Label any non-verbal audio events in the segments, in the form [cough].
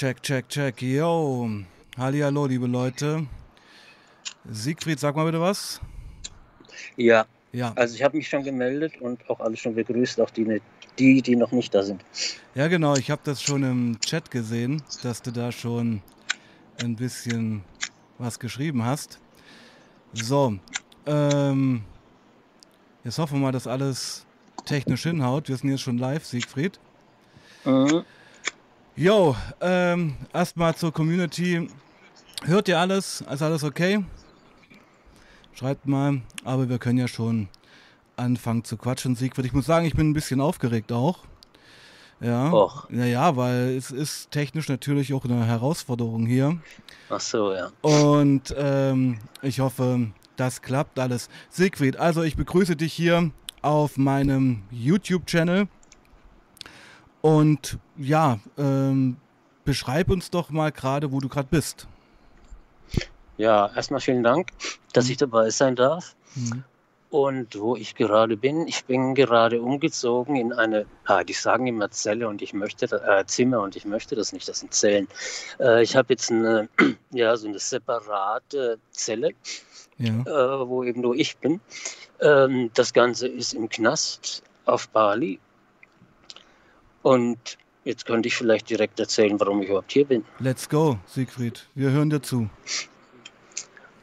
Check, check, check. Yo. Hallihallo, liebe Leute. Siegfried, sag mal bitte was. Ja, Ja. also ich habe mich schon gemeldet und auch alle schon begrüßt, auch die, die, die noch nicht da sind. Ja, genau. Ich habe das schon im Chat gesehen, dass du da schon ein bisschen was geschrieben hast. So. Ähm, jetzt hoffen wir mal, dass alles technisch hinhaut. Wir sind jetzt schon live, Siegfried. Mhm. Jo, ähm, erstmal zur Community. Hört ihr alles? Ist alles okay? Schreibt mal, aber wir können ja schon anfangen zu quatschen, Siegfried. Ich muss sagen, ich bin ein bisschen aufgeregt auch. Ja. Och. Naja, weil es ist technisch natürlich auch eine Herausforderung hier. Ach so, ja. Und ähm, ich hoffe, das klappt alles. Siegfried, also ich begrüße dich hier auf meinem YouTube-Channel. Und ja, ähm, beschreib uns doch mal gerade, wo du gerade bist. Ja, erstmal vielen Dank, dass ich dabei sein darf. Mhm. Und wo ich gerade bin, ich bin gerade umgezogen in eine, ah, die sagen immer Zelle und ich möchte, äh, Zimmer und ich möchte das nicht, das sind Zellen. Äh, ich habe jetzt eine, [clears throat] ja, so eine separate Zelle, Ja. äh, wo eben nur ich bin. Ähm, das Ganze ist im Knast auf Bali. Und jetzt könnte ich vielleicht direkt erzählen, warum ich überhaupt hier bin. Let's go, Siegfried. Wir hören dir zu.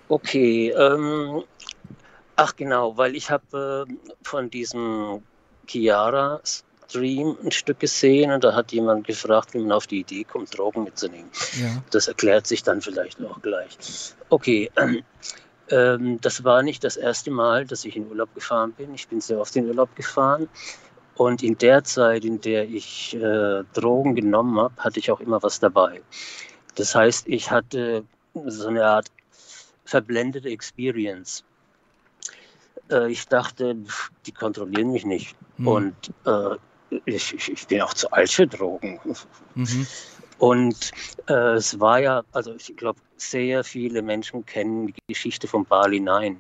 Okay, ähm, ach genau, weil ich habe äh, von diesem Chiara-Stream ein Stück gesehen und da hat jemand gefragt, wie man auf die Idee kommt, Drogen mitzunehmen. Ja. Das erklärt sich dann vielleicht auch gleich. Okay, ähm, ähm, das war nicht das erste Mal, dass ich in Urlaub gefahren bin. Ich bin sehr oft in Urlaub gefahren. Und in der Zeit, in der ich äh, Drogen genommen habe, hatte ich auch immer was dabei. Das heißt, ich hatte so eine Art verblendete Experience. Äh, ich dachte, die kontrollieren mich nicht. Mhm. Und äh, ich, ich, ich bin auch zu alt für Drogen. Mhm. Und äh, es war ja, also ich glaube, sehr viele Menschen kennen die Geschichte von Bali 9.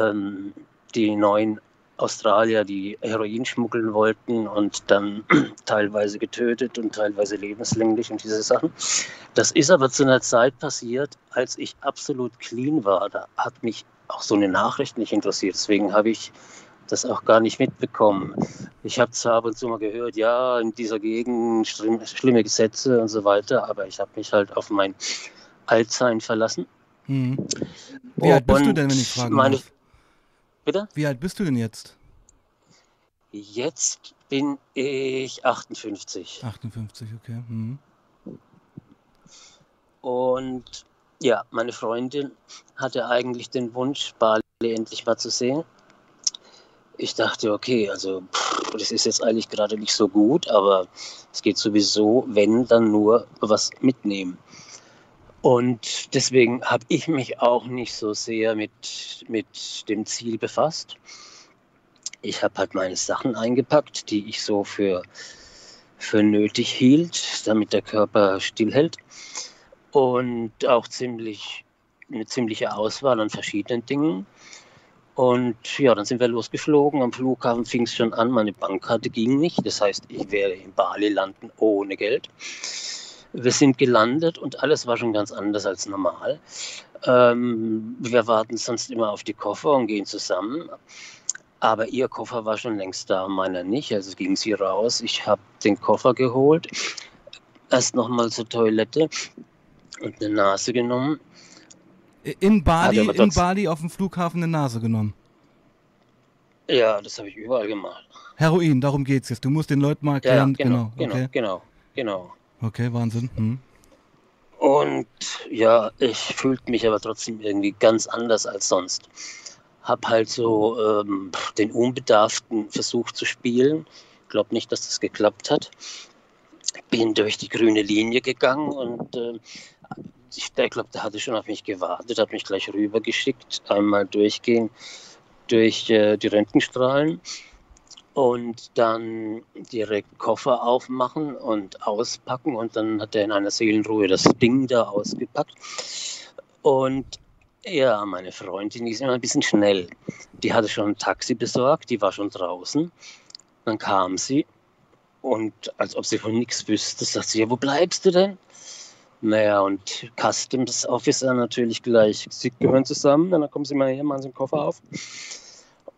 Ähm, die neuen Australier, die Heroin schmuggeln wollten und dann [clears throat] teilweise getötet und teilweise lebenslänglich und diese Sachen. Das ist aber zu einer Zeit passiert, als ich absolut clean war. Da hat mich auch so eine Nachricht nicht interessiert. Deswegen habe ich das auch gar nicht mitbekommen. Ich habe zwar ab und zu mal gehört, ja, in dieser Gegend schlimm, schlimme Gesetze und so weiter, aber ich habe mich halt auf mein Altsein verlassen. Mhm. Wie alt bist du Und denn, wenn ich fragen meine, darf? Bitte? Wie alt bist du denn jetzt? Jetzt bin ich 58. 58, okay. Mhm. Und ja, meine Freundin hatte eigentlich den Wunsch, Bali endlich mal zu sehen. Ich dachte, okay, also pff, das ist jetzt eigentlich gerade nicht so gut, aber es geht sowieso, wenn, dann nur was mitnehmen. Und deswegen habe ich mich auch nicht so sehr mit, mit dem Ziel befasst. Ich habe halt meine Sachen eingepackt, die ich so für, für nötig hielt, damit der Körper stillhält und auch ziemlich eine ziemliche Auswahl an verschiedenen Dingen. Und ja, dann sind wir losgeflogen. Am Flughafen fing es schon an, meine Bankkarte ging nicht. Das heißt, ich werde in Bali landen ohne Geld. Wir sind gelandet und alles war schon ganz anders als normal. Ähm, wir warten sonst immer auf die Koffer und gehen zusammen. Aber ihr Koffer war schon längst da, meiner nicht. Also ging sie raus. Ich habe den Koffer geholt, erst nochmal zur Toilette und eine Nase genommen. In Bali, in Bali auf dem Flughafen eine Nase genommen. Ja, das habe ich überall gemacht. Heroin, darum geht's jetzt. Du musst den Leuten mal Ja, ja, erklären. genau, genau, genau, okay. genau, genau. Okay, Wahnsinn. Hm. Und ja, ich fühlte mich aber trotzdem irgendwie ganz anders als sonst. Hab halt so ähm, den Unbedarften versucht zu spielen. Glaub nicht, dass das geklappt hat. Bin durch die grüne Linie gegangen und äh, ich glaube, der hatte schon auf mich gewartet, hat mich gleich rübergeschickt, einmal durchgehen durch äh, die Röntgenstrahlen und dann direkt Koffer aufmachen und auspacken und dann hat er in einer Seelenruhe das Ding da ausgepackt und ja, meine Freundin ist immer ein bisschen schnell. Die hatte schon ein Taxi besorgt, die war schon draußen. Dann kam sie Und als ob sie von nichts wüsste, sagt sie, ja, wo bleibst du denn? Naja, und Customs Officer natürlich gleich, sie gehören zusammen, dann kommen sie mal her, machen sie den Koffer auf.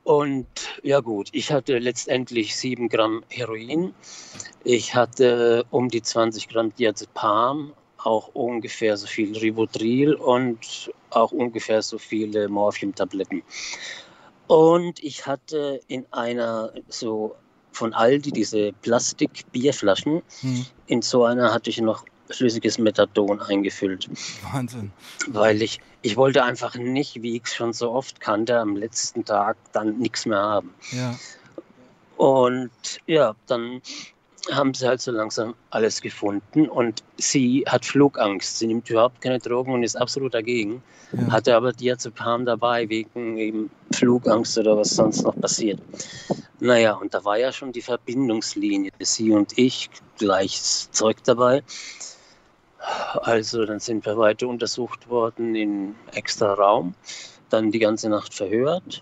Und ja gut, ich hatte letztendlich 7 Gramm Heroin. Ich hatte um die 20 Gramm Diazepam, auch ungefähr so viel Rivotril und auch ungefähr so viele Morphium-Tabletten. Und ich hatte in einer so von Aldi diese Plastik-Bierflaschen. Hm. In so einer hatte ich noch flüssiges Methadon eingefüllt. Wahnsinn. Weil ich, ich wollte einfach nicht, wie ich es schon so oft kannte, am letzten Tag dann nichts mehr haben. Ja. Und ja, dann haben sie halt so langsam alles gefunden und sie hat Flugangst. Sie nimmt überhaupt keine Drogen und ist absolut dagegen. Ja. Hatte aber Diazepam dabei wegen eben Flugangst oder was sonst noch passiert. Naja, und da war ja schon die Verbindungslinie. Sie und ich, gleiches Zeug dabei. Also dann sind wir weiter untersucht worden in extra Raum, dann die ganze Nacht verhört.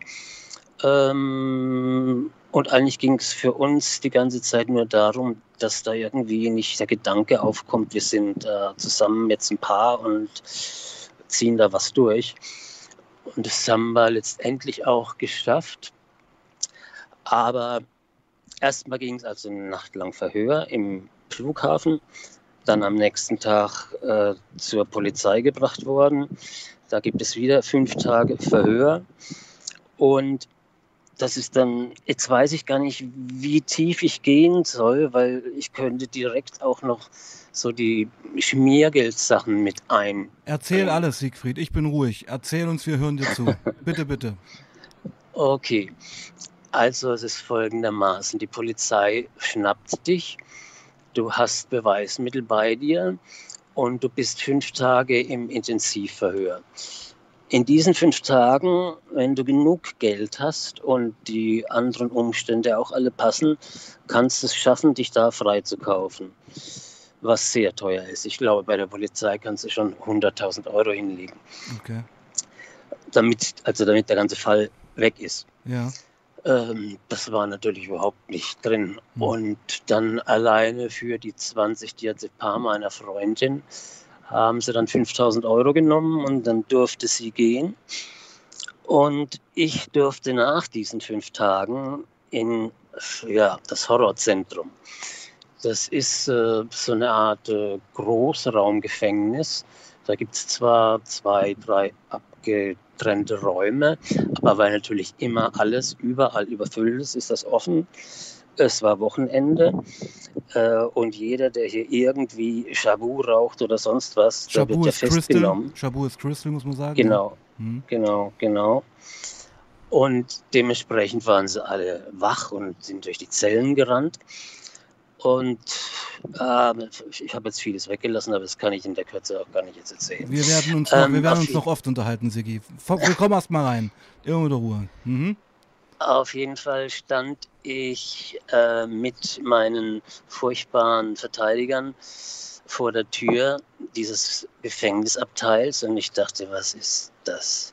Ähm, und eigentlich ging es für uns die ganze Zeit nur darum, dass da irgendwie nicht der Gedanke aufkommt, wir sind äh, zusammen jetzt ein Paar und ziehen da was durch. Und das haben wir letztendlich auch geschafft. Aber erstmal ging es also eine Nacht lang Verhör im Flughafen dann am nächsten Tag äh, zur Polizei gebracht worden. Da gibt es wieder fünf Tage Verhör. Und das ist dann, jetzt weiß ich gar nicht, wie tief ich gehen soll, weil ich könnte direkt auch noch so die Schmiergeldsachen mit ein. Erzähl alles, Siegfried, ich bin ruhig. Erzähl uns, wir hören dir zu. [laughs] bitte, bitte. Okay, also es ist folgendermaßen, die Polizei schnappt dich du hast Beweismittel bei dir und du bist fünf Tage im Intensivverhör. In diesen fünf Tagen, wenn du genug Geld hast und die anderen Umstände auch alle passen, kannst du es schaffen, dich da freizukaufen. Was sehr teuer ist. Ich glaube, bei der Polizei kannst du schon 100.000 Euro hinlegen. Okay. Damit, also damit der ganze Fall weg ist. Ja. Ähm, das war natürlich überhaupt nicht drin. Mhm. Und dann alleine für die 20 Diazepam meiner Freundin haben sie dann 5000 Euro genommen und dann durfte sie gehen. Und ich durfte nach diesen fünf Tagen in ja, das Horrorzentrum. Das ist äh, so eine Art äh, Großraumgefängnis. Da gibt es zwar zwei, drei abge getrennte Räume, aber weil natürlich immer alles überall überfüllt ist, ist das offen. Es war Wochenende äh, und jeder, der hier irgendwie Shabu raucht oder sonst was, Shabu der wird ja festgenommen. Crystal. Shabu ist Crystal, muss man sagen. Genau, hm. genau, genau. Und dementsprechend waren sie alle wach und sind durch die Zellen gerannt. Und äh, ich habe jetzt vieles weggelassen, aber das kann ich in der Kürze auch gar nicht jetzt erzählen. Wir werden uns noch, ähm, wir werden uns noch oft unterhalten, Sigi. Willkommen erst mal rein. Irgendwo der Ruhe. Mhm. Auf jeden Fall stand ich äh, mit meinen furchtbaren Verteidigern vor der Tür dieses Gefängnisabteils und ich dachte, was ist das?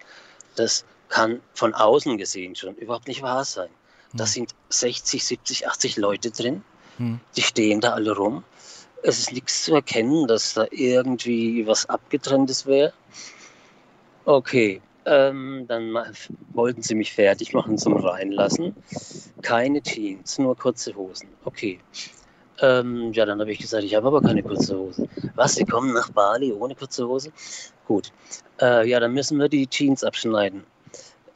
Das kann von außen gesehen schon überhaupt nicht wahr sein. Da mhm. sind 60, 70, 80 Leute drin Die stehen da alle rum. Es ist nichts zu erkennen, dass da irgendwie was Abgetrenntes wäre. Okay, ähm, dann wollten sie mich fertig machen zum Reinlassen. Keine Jeans, nur kurze Hosen. Okay. Ähm, ja, dann habe ich gesagt, ich habe aber keine kurze Hose. Was, Sie kommen nach Bali ohne kurze Hose? Gut. Äh, ja, dann müssen wir die Jeans abschneiden.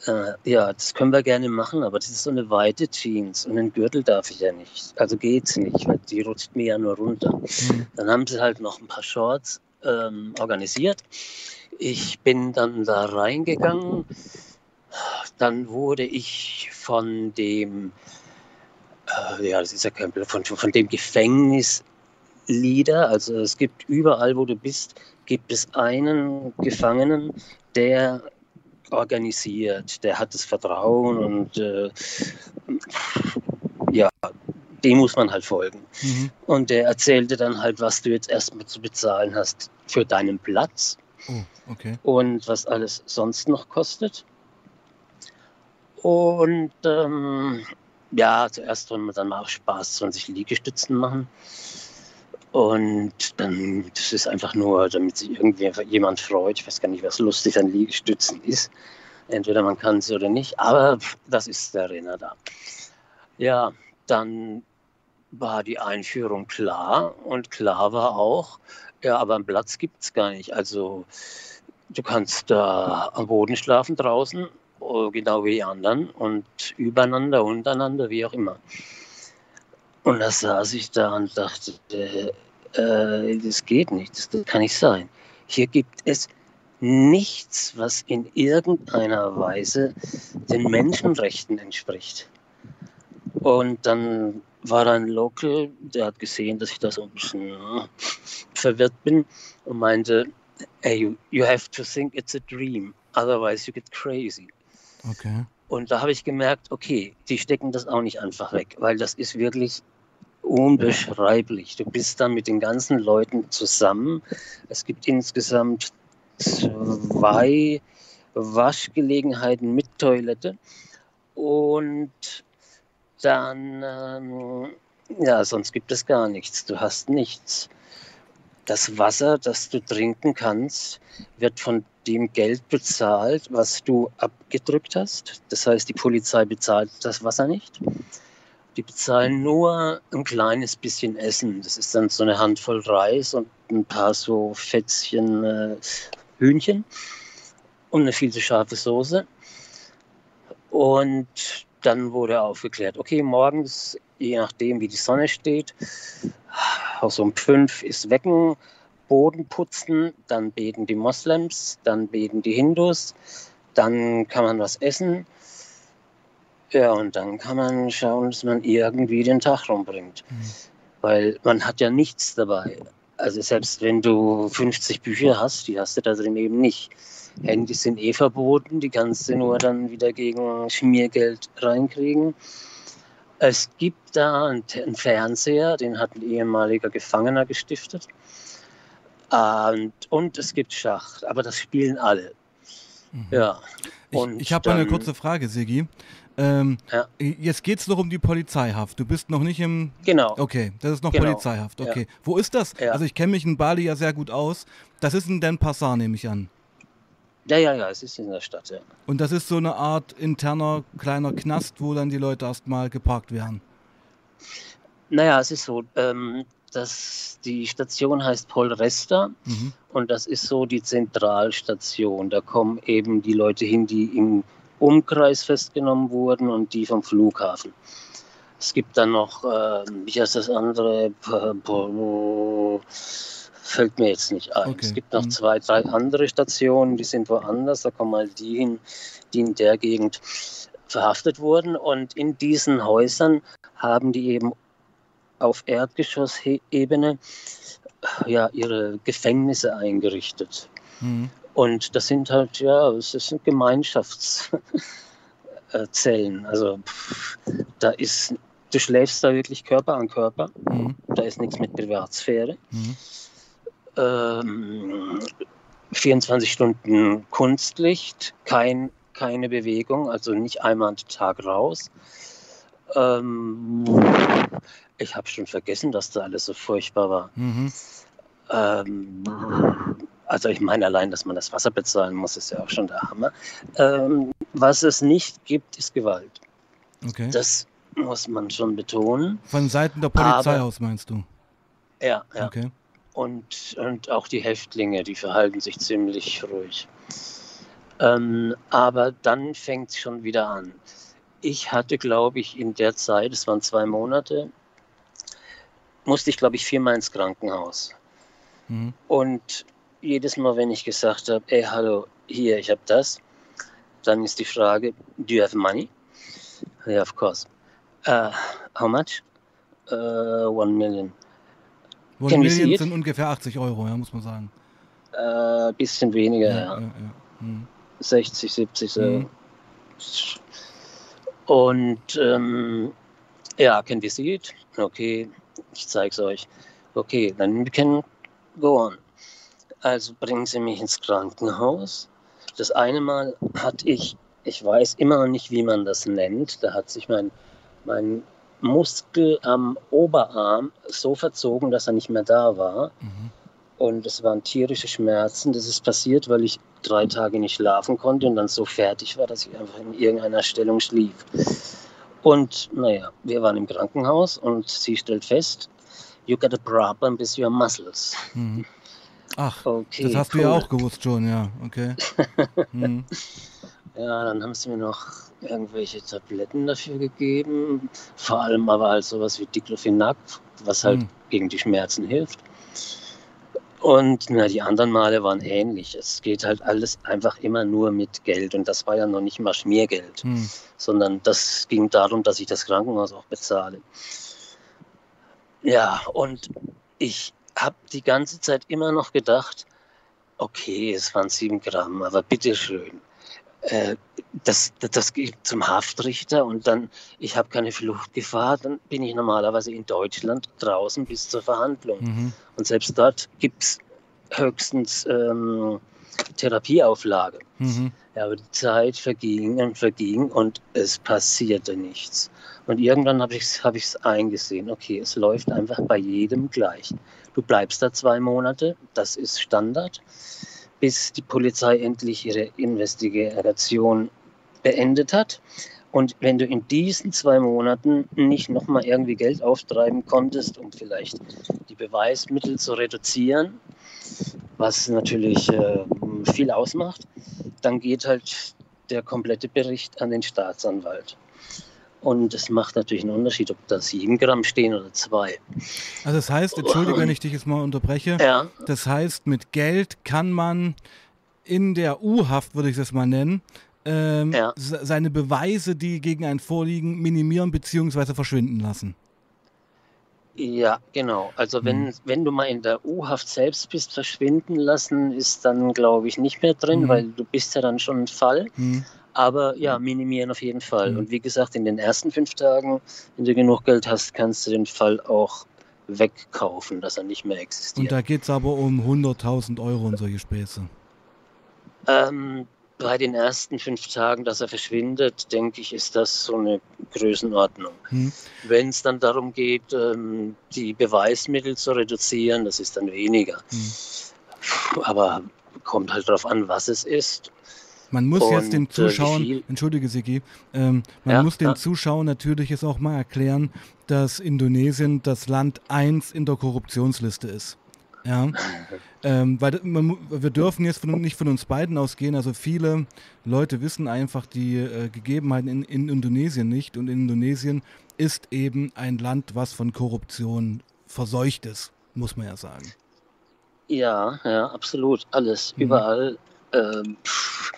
Äh, ja, das können wir gerne machen, aber das ist so eine weite Jeans und einen Gürtel darf ich ja nicht. Also geht's nicht, weil die rutscht mir ja nur runter. Mhm. Dann haben sie halt noch ein paar Shorts ähm, organisiert. Ich bin dann da reingegangen. Dann wurde ich von dem, äh, ja, das ist ja kein von, von dem Gefängnisleader, also es gibt überall, wo du bist, gibt es einen Gefangenen, der organisiert, der hat das Vertrauen und äh, ja, dem muss man halt folgen. Mhm. Und der erzählte dann halt, was du jetzt erstmal zu bezahlen hast für deinen Platz oh, okay. und was alles sonst noch kostet. Und ähm, ja, zuerst wollen wir dann mal auch Spaß 20 Liegestützen machen. Und dann, das ist einfach nur, damit sich irgendwie jemand freut. Ich weiß gar nicht, was lustig an Liegestützen ist. Entweder man kann es oder nicht, aber das ist der Renner da. Ja, dann war die Einführung klar und klar war auch, ja, aber einen Platz gibt es gar nicht. Also du kannst da am Boden schlafen draußen, oh, genau wie die anderen und übereinander, untereinander, wie auch immer. Und da saß ich da und dachte, äh, äh, das geht nicht, das, kann nicht sein. Hier gibt es nichts, was in irgendeiner Weise den Menschenrechten entspricht. Und dann war da ein Local, der hat gesehen, dass ich da so ein bisschen äh, verwirrt bin und meinte, hey, you, you have to think it's a dream, otherwise you get crazy. Okay. Und da habe ich gemerkt, okay, die stecken das auch nicht einfach weg, weil das ist wirklich unbeschreiblich. Du bist dann mit den ganzen Leuten zusammen. Es gibt insgesamt zwei Waschgelegenheiten mit Toilette und dann, ähm, ja, sonst gibt es gar nichts. Du hast nichts. Das Wasser, das du trinken kannst, wird von dem Geld bezahlt, was du abgedrückt hast. Das heißt, die Polizei bezahlt das Wasser nicht. Die bezahlen nur ein kleines bisschen Essen. Das ist dann so eine Handvoll Reis und ein paar so Fätzchen äh, Hühnchen und eine viel zu scharfe Soße. Und dann wurde aufgeklärt, okay, morgens, je nachdem wie die Sonne steht, auch um fünf ist Wecken, Boden putzen, dann beten die Moslems, dann beten die Hindus, dann kann man was essen. Ja, und dann kann man schauen, dass man irgendwie den Tag rumbringt. Mhm. Weil man hat ja nichts dabei. Also selbst wenn du 50 Bücher hast, die hast du da drin eben nicht. Handys sind eh verboten, die kannst du nur dann wieder gegen Schmiergeld reinkriegen. Es gibt da einen, Fernseher, den hat ein ehemaliger Gefangener gestiftet. Und, und es gibt Schach, aber das spielen alle. Mhm. Ja. Und ich, ich habe eine kurze Frage, Sigi. Ähm, ja. Jetzt geht es noch um die Polizeihaft. Du bist noch nicht im. Genau. Okay, das ist noch genau. Polizeihaft. Okay. Ja. Wo ist das? Ja. Also, ich kenne mich in Bali ja sehr gut aus. Das ist in Den Passar, nehme ich an. Ja, ja, ja, es ist in der Stadt, ja. Und das ist so eine Art interner kleiner Knast, wo dann die Leute erstmal geparkt werden. Naja, es ist so, ähm, dass die Station heißt Paul Rester mhm. und das ist so die Zentralstation. Da kommen eben die Leute hin, die im Umkreis festgenommen wurden und die vom Flughafen. Es gibt dann noch, äh, wie heißt das andere? Fällt mir jetzt nicht ein. Okay. Es gibt noch mhm. zwei, drei andere Stationen, die sind woanders. Da kommen mal die hin, die in der Gegend verhaftet wurden. Und in diesen Häusern haben die eben auf Erdgeschossebene ja, ihre Gefängnisse eingerichtet. Mhm. Und das sind halt, ja, es sind Gemeinschaftszellen. [laughs] Also pff, da ist, du schläfst da wirklich Körper an Körper. Mhm. Da ist nichts mit Privatsphäre. Mhm. Ähm, 24 Stunden Kunstlicht, kein, keine Bewegung, also nicht einmal am Tag raus. Ähm, ich habe schon vergessen, dass da alles so furchtbar war. Mhm. Ähm, also ich meine allein, dass man das Wasser bezahlen muss, ist ja auch schon der Hammer. Ähm, was es nicht gibt, ist Gewalt. Okay. Das muss man schon betonen. Von Seiten der Polizei Aber, aus meinst du? Ja, ja. Okay. Und, und auch die Häftlinge, die verhalten sich ziemlich ruhig. Ähm, aber dann fängt es schon wieder an. Ich hatte, glaube ich, in der Zeit, es waren zwei Monate, musste ich, glaube ich, viermal ins Krankenhaus. Mhm. Und jedes Mal, wenn ich gesagt habe, ey, hallo, hier, ich habe das, dann ist die Frage, do you have money? Yeah, of course. Uh, how much? Uh, one million. One Can million sind ungefähr 80 Euro, ja, muss man sagen. Ein uh, bisschen weniger, ja. ja. ja, ja. Hm. 60, 70 so. Hm. Und ähm, ja, can we see it? Okay, ich zeige es euch. Okay, dann we can go on. Also bringen Sie mich ins Krankenhaus. Das eine Mal hatte ich, ich weiß immer noch nicht, wie man das nennt, da hat sich mein mein Muskel am Oberarm so verzogen, dass er nicht mehr da war. Mhm. Und es waren tierische Schmerzen. Das ist passiert, weil ich drei Tage nicht schlafen konnte und dann so fertig war, dass ich einfach in irgendeiner Stellung schlief. Und naja, wir waren im Krankenhaus und sie stellt fest, you got a problem with your muscles. Mhm. Ach, Okay, das hast du cool. ja auch gewusst schon, ja, okay. Mhm. [laughs] Ja, dann haben sie mir noch irgendwelche Tabletten dafür gegeben. Vor allem aber halt sowas wie Diclofenac, was halt Hm. gegen die Schmerzen hilft. Und na, die anderen Male waren ähnlich. Es geht halt alles einfach immer nur mit Geld. Und das war ja noch nicht mal Schmiergeld, Mhm. sondern das ging darum, dass ich das Krankenhaus auch bezahle. Ja, und ich habe die ganze Zeit immer noch gedacht, okay, es waren sieben Gramm, aber bitteschön. Äh, das, das, das geht zum Haftrichter und dann, ich habe keine Fluchtgefahr, dann bin ich normalerweise in Deutschland draußen bis zur Verhandlung. Mhm. Und selbst dort gibt es höchstens ähm, Therapieauflage. Mhm. Ja, aber die Zeit verging und verging und es passierte nichts. Und irgendwann habe ich es hab eingesehen, okay, es läuft einfach bei jedem gleich. Du bleibst da zwei Monate, das ist Standard, bis die Polizei endlich ihre Investigation beendet hat. Und wenn du in diesen zwei Monaten nicht nochmal irgendwie Geld auftreiben konntest, um vielleicht die Beweismittel zu reduzieren, was natürlich äh, viel ausmacht, dann geht halt der komplette Bericht an den Staatsanwalt. Und es macht natürlich einen Unterschied, ob da sieben Gramm stehen oder zwei. Also das heißt, entschuldige, wenn ich dich jetzt mal unterbreche, Ja, das heißt, mit Geld kann man in der U-Haft, würde ich das mal nennen, ähm, Ja. se- seine Beweise, die gegen einen vorliegen, minimieren bzw. verschwinden lassen. ja, genau. Also wenn, Mhm. wenn du mal in der U-Haft selbst bist, verschwinden lassen, ist dann, glaube ich, nicht mehr drin, Mhm. weil du bist ja dann schon ein Fall. Hm. Aber ja, minimieren auf jeden Fall. Mhm. Und wie gesagt, in den ersten fünf Tagen, wenn du genug Geld hast, kannst du den Fall auch wegkaufen, dass er nicht mehr Und existiert. da geht es aber um 100.000 Euro und solche Späße. Ähm, bei den ersten fünf Tagen, dass er verschwindet, denke ich, ist das so eine Größenordnung. Hm. Wenn es dann darum geht, ähm, die Beweismittel zu reduzieren, das ist dann weniger. Hm. Aber kommt halt darauf an, was es ist. Man muss jetzt den Und, äh, wie Zuschauern, viel? entschuldige Sigi, ähm, man Ja, muss den ja. Zuschauern natürlich jetzt auch mal erklären, dass Indonesien das Land 1 in der Korruptionsliste ist. Ja, [laughs] ähm, weil man, wir dürfen jetzt von, nicht von uns beiden ausgehen. Also viele Leute wissen einfach die äh, Gegebenheiten in, in Indonesien nicht. Und Indonesien ist eben ein Land, was von Korruption verseucht ist, muss man ja sagen. Ja, ja, absolut. Alles, Mhm. überall. Ähm, pff,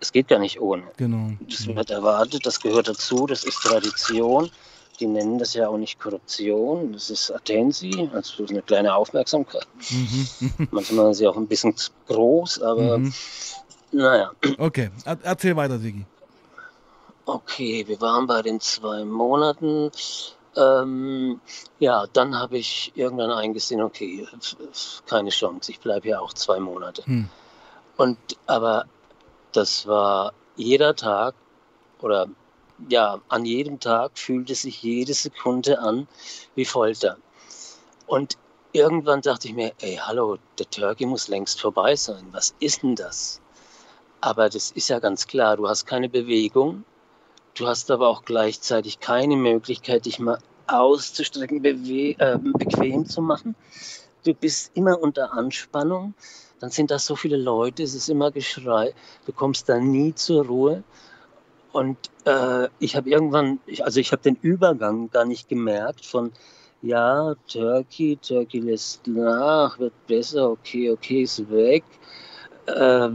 es geht gar nicht ohne. Genau. Das wird erwartet, das gehört dazu, das ist Tradition. Die nennen das ja auch nicht Korruption, das ist Attensi, also eine kleine Aufmerksamkeit. Mhm. [laughs] Manchmal ist sie auch ein bisschen zu groß, aber Mhm. naja. Okay, er erzähl weiter, Sigi. Okay, wir waren bei den zwei Monaten. Ähm, ja, dann habe ich irgendwann eingesehen, okay, keine Chance, ich bleibe hier auch zwei Monate. Hm. Und aber das war jeder Tag oder ja, an jedem Tag fühlte sich jede Sekunde an wie Folter. Und irgendwann dachte ich mir, ey, hallo, der Turkey muss längst vorbei sein. Was ist denn das? Aber das ist ja ganz klar, du hast keine Bewegung, du hast aber auch gleichzeitig keine Möglichkeit, dich mal auszustrecken, äh, bequem zu machen. Du bist immer unter Anspannung dann sind da so viele Leute, es ist immer Geschrei, du kommst da nie zur Ruhe. Und äh, ich habe irgendwann, also ich habe den Übergang gar nicht gemerkt von, ja, Turkey, Turkey lässt nach, wird besser, okay, okay, ist weg. Äh,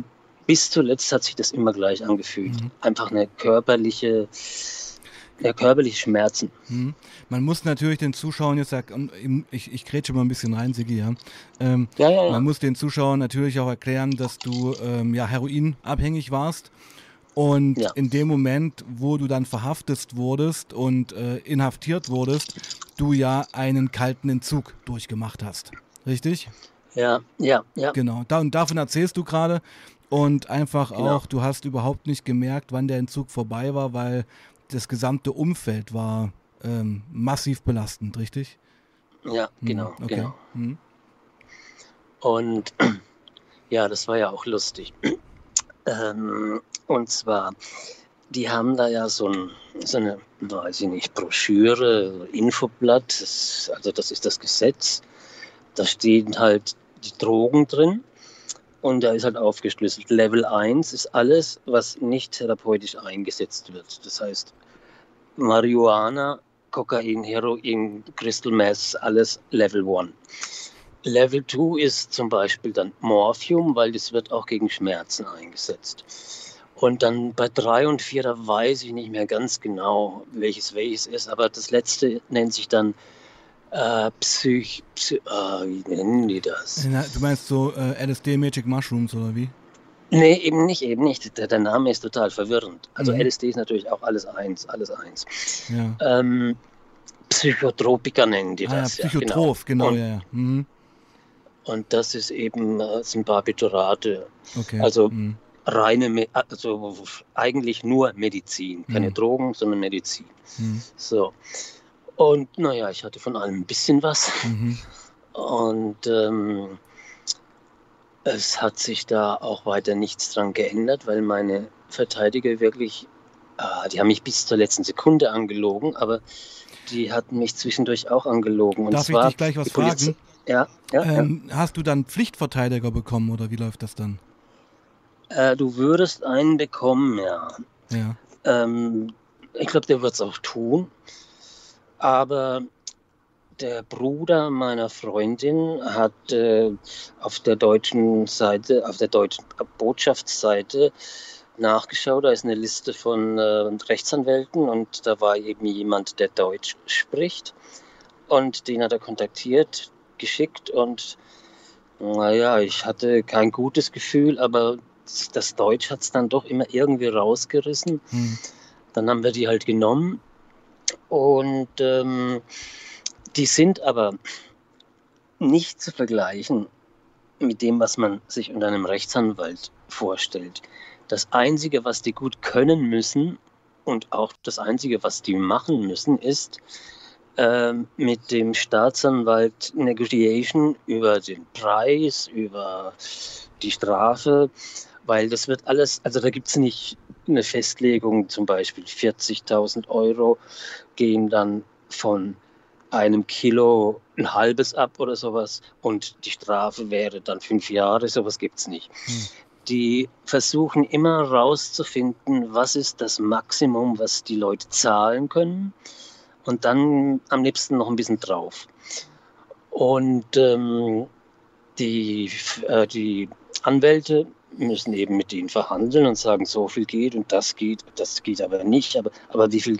bis zuletzt hat sich das immer gleich angefühlt. Mhm. Einfach eine körperliche, ja, körperliche Schmerzen. Hm. Man muss natürlich den Zuschauern jetzt sagen, ich, ich grätsche mal ein bisschen rein, Sigi, ja. Ähm, Ja, ja, ja. Man muss den Zuschauern natürlich auch erklären, dass du ähm, ja heroinabhängig warst. Und Ja. in dem Moment, wo du dann verhaftet wurdest und äh, inhaftiert wurdest, du ja einen kalten Entzug durchgemacht hast. Richtig? Ja, ja, ja. Genau. Da, und davon erzählst du gerade. Und einfach Genau. auch, du hast überhaupt nicht gemerkt, wann der Entzug vorbei war, weil das gesamte Umfeld war ähm, massiv belastend, richtig? Ja, Hm, genau, okay. genau. Hm. Und [clears throat] ja, das war ja auch lustig. [clears throat] Ähm, und zwar, die haben da ja so, ein, so eine, weiß ich nicht, Broschüre, Infoblatt, das, also das ist das Gesetz. Da stehen halt die Drogen drin und da ist halt aufgeschlüsselt. Level 1 ist alles, was nicht therapeutisch eingesetzt wird. Das heißt, Marihuana, Kokain, Heroin, Crystal Meth, alles Level 1. Level 2 ist zum Beispiel dann Morphium, weil das wird auch gegen Schmerzen eingesetzt. Und dann bei 3 und 4, da weiß ich nicht mehr ganz genau, welches welches ist, aber das letzte nennt sich dann äh, Psych... Psy äh, wie nennen die das? Na, Du meinst so äh, LSD Magic Mushrooms oder wie? Nee, eben nicht, eben nicht. Der, der Name ist total verwirrend. Also Mhm. LSD ist natürlich auch alles eins, alles eins. Ja. Ähm, Psychotropika nennen die Ah, das. ja, Psychotroph, genau, Und- ja. Mhm. Und das ist eben äh, sind Barbiturate. Okay. Also- mhm. Reine, also eigentlich nur Medizin. Keine Mhm. Drogen, sondern Medizin. Mhm. So. Und naja, ich hatte von allem ein bisschen was. Mhm. Und ähm, es hat sich da auch weiter nichts dran geändert, weil meine Verteidiger wirklich, ah, die haben mich bis zur letzten Sekunde angelogen, aber die hatten mich zwischendurch auch angelogen. Und Darf ich zwar dich gleich was fragen? Ja, ja, Ähm, hast du dann Pflichtverteidiger bekommen oder wie läuft das dann? ja. Äh, du würdest einen bekommen, ja. Ja. Ähm, ich glaube, der wird es auch tun. Aber der Bruder meiner Freundin hat äh, auf der deutschen Seite, auf der deutschen Botschaftsseite nachgeschaut. Da ist eine Liste von äh, Rechtsanwälten und da war eben jemand, der Deutsch spricht. Und den hat er kontaktiert, geschickt und naja, ich hatte kein gutes Gefühl, aber das Deutsch hat es dann doch immer irgendwie rausgerissen. Hm. Dann haben wir die halt genommen und ähm, die sind aber nicht zu vergleichen mit dem, was man sich unter einem Rechtsanwalt vorstellt. Das Einzige, was die gut können müssen und auch das Einzige, was die machen müssen, ist ähm, mit dem Staatsanwalt Negotiation über den Preis, über die Strafe, weil das wird alles, also da gibt es nicht eine Festlegung, zum Beispiel 40.000 Euro gehen dann von einem Kilo ein halbes ab oder sowas und die Strafe wäre dann fünf Jahre, sowas gibt es nicht. Hm. Die versuchen immer herauszufinden, was ist das Maximum, was die Leute zahlen können und dann am liebsten noch ein bisschen drauf. Und ähm, die, äh, die Anwälte müssen eben mit denen verhandeln und sagen, so viel geht und das geht, das geht aber nicht. Aber, aber wie viel,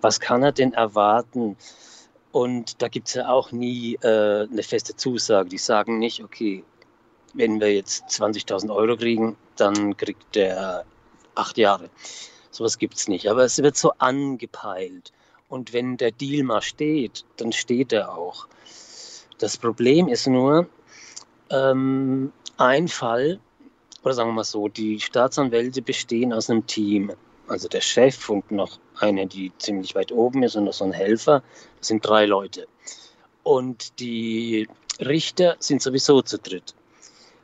was kann er denn erwarten? Und da gibt es ja auch nie äh, eine feste Zusage. Die sagen nicht, okay, wenn wir jetzt 20.000 Euro kriegen, dann kriegt der acht Jahre. Sowas gibt es nicht. Aber es wird so angepeilt. Und wenn der Deal mal steht, dann steht er auch. Das Problem ist nur, ähm, ein Fall, oder sagen wir mal so, die Staatsanwälte bestehen aus einem Team. Also der Chef und noch eine, die ziemlich weit oben ist und noch so ein Helfer. Das sind drei Leute. Und die Richter sind sowieso zu dritt.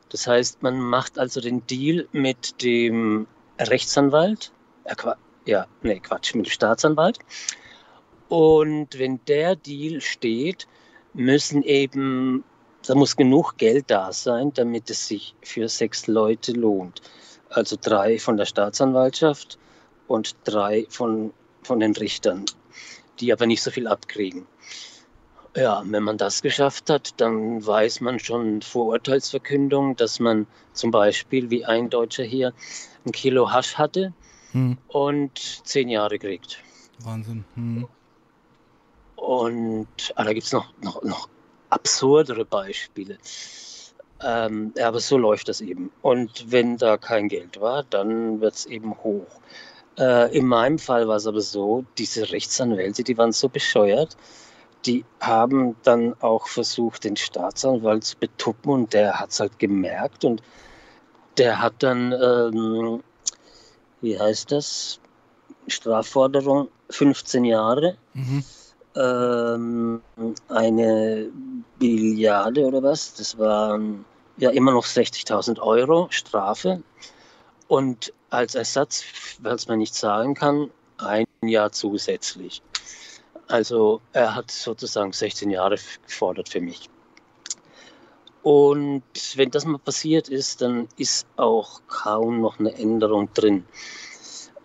Das heißt, man macht also den Deal mit dem Rechtsanwalt, äh, ja, nee, Quatsch, mit dem Staatsanwalt. Und wenn der Deal steht, müssen eben, da muss genug Geld da sein, damit es sich für sechs Leute lohnt. Also drei von der Staatsanwaltschaft und drei von, von den Richtern, die aber nicht so viel abkriegen. Ja, wenn man das geschafft hat, dann weiß man schon vor Urteilsverkündung, dass man zum Beispiel, wie ein Deutscher hier, ein Kilo Hasch hatte Hm. und zehn Jahre kriegt. Wahnsinn. Hm. Und ah, da gibt es noch, noch, noch absurdere Beispiele. Ähm, aber so läuft das eben. Und wenn da kein Geld war, dann wird es eben hoch. Äh, in meinem Fall war es aber so, diese Rechtsanwälte, die waren so bescheuert, die haben dann auch versucht, den Staatsanwalt zu betuppen und der hat es halt gemerkt und der hat dann, ähm, wie heißt das, Strafforderung 15 Jahre Mhm. Ähm, eine Billiarde oder was. Das waren ja immer noch 60.000 Euro Strafe. Und als Ersatz, weil es man nicht zahlen kann, ein Jahr zusätzlich. Also er hat sozusagen 16 Jahre gefordert für mich. Und wenn das mal passiert ist, dann ist auch kaum noch eine Änderung drin.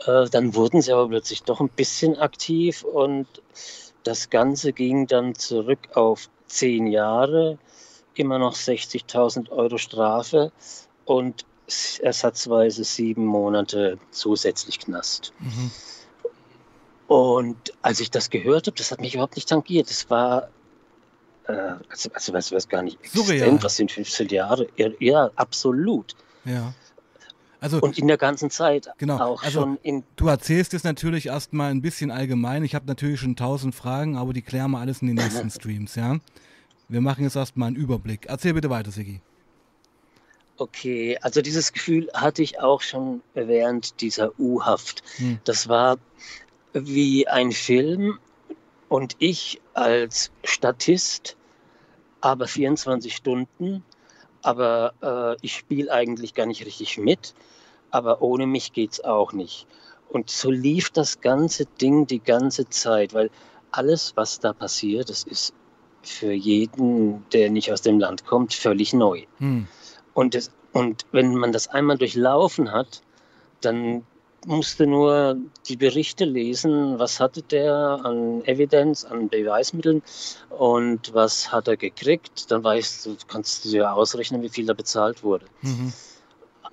Äh, dann wurden sie aber plötzlich doch ein bisschen aktiv und das Ganze ging dann zurück auf zehn Jahre, immer noch 60.000 Euro Strafe und ersatzweise sieben Monate zusätzlich Knast. Mhm. Und als ich das gehört habe, das hat mich überhaupt nicht tangiert. Das war, äh, also, also weiß, weiß gar nicht, existent, was sind 15 Jahre? Ja, absolut. Ja. Also, und in der ganzen Zeit genau, auch also schon in. Du erzählst es natürlich erstmal ein bisschen allgemein. Ich habe natürlich schon tausend Fragen, aber die klären wir alles in den nächsten [laughs] Streams, ja? Wir machen jetzt erstmal einen Überblick. Erzähl bitte weiter, Sigi. Okay, also dieses Gefühl hatte ich auch schon während dieser U-Haft. Hm. Das war wie ein Film und ich als Statist, aber 24 Stunden, aber äh, ich spiele eigentlich gar nicht richtig mit, aber ohne mich geht es auch nicht. Und so lief das ganze Ding die ganze Zeit, weil alles, was da passiert, das ist für jeden, der nicht aus dem Land kommt, völlig neu. Hm. Und, das, und wenn man das einmal durchlaufen hat, dann musste nur die Berichte lesen, was hatte der an Evidenz, an Beweismitteln und was hat er gekriegt. Dann weißt du, kannst du dir ausrechnen, wie viel da bezahlt wurde. Mhm.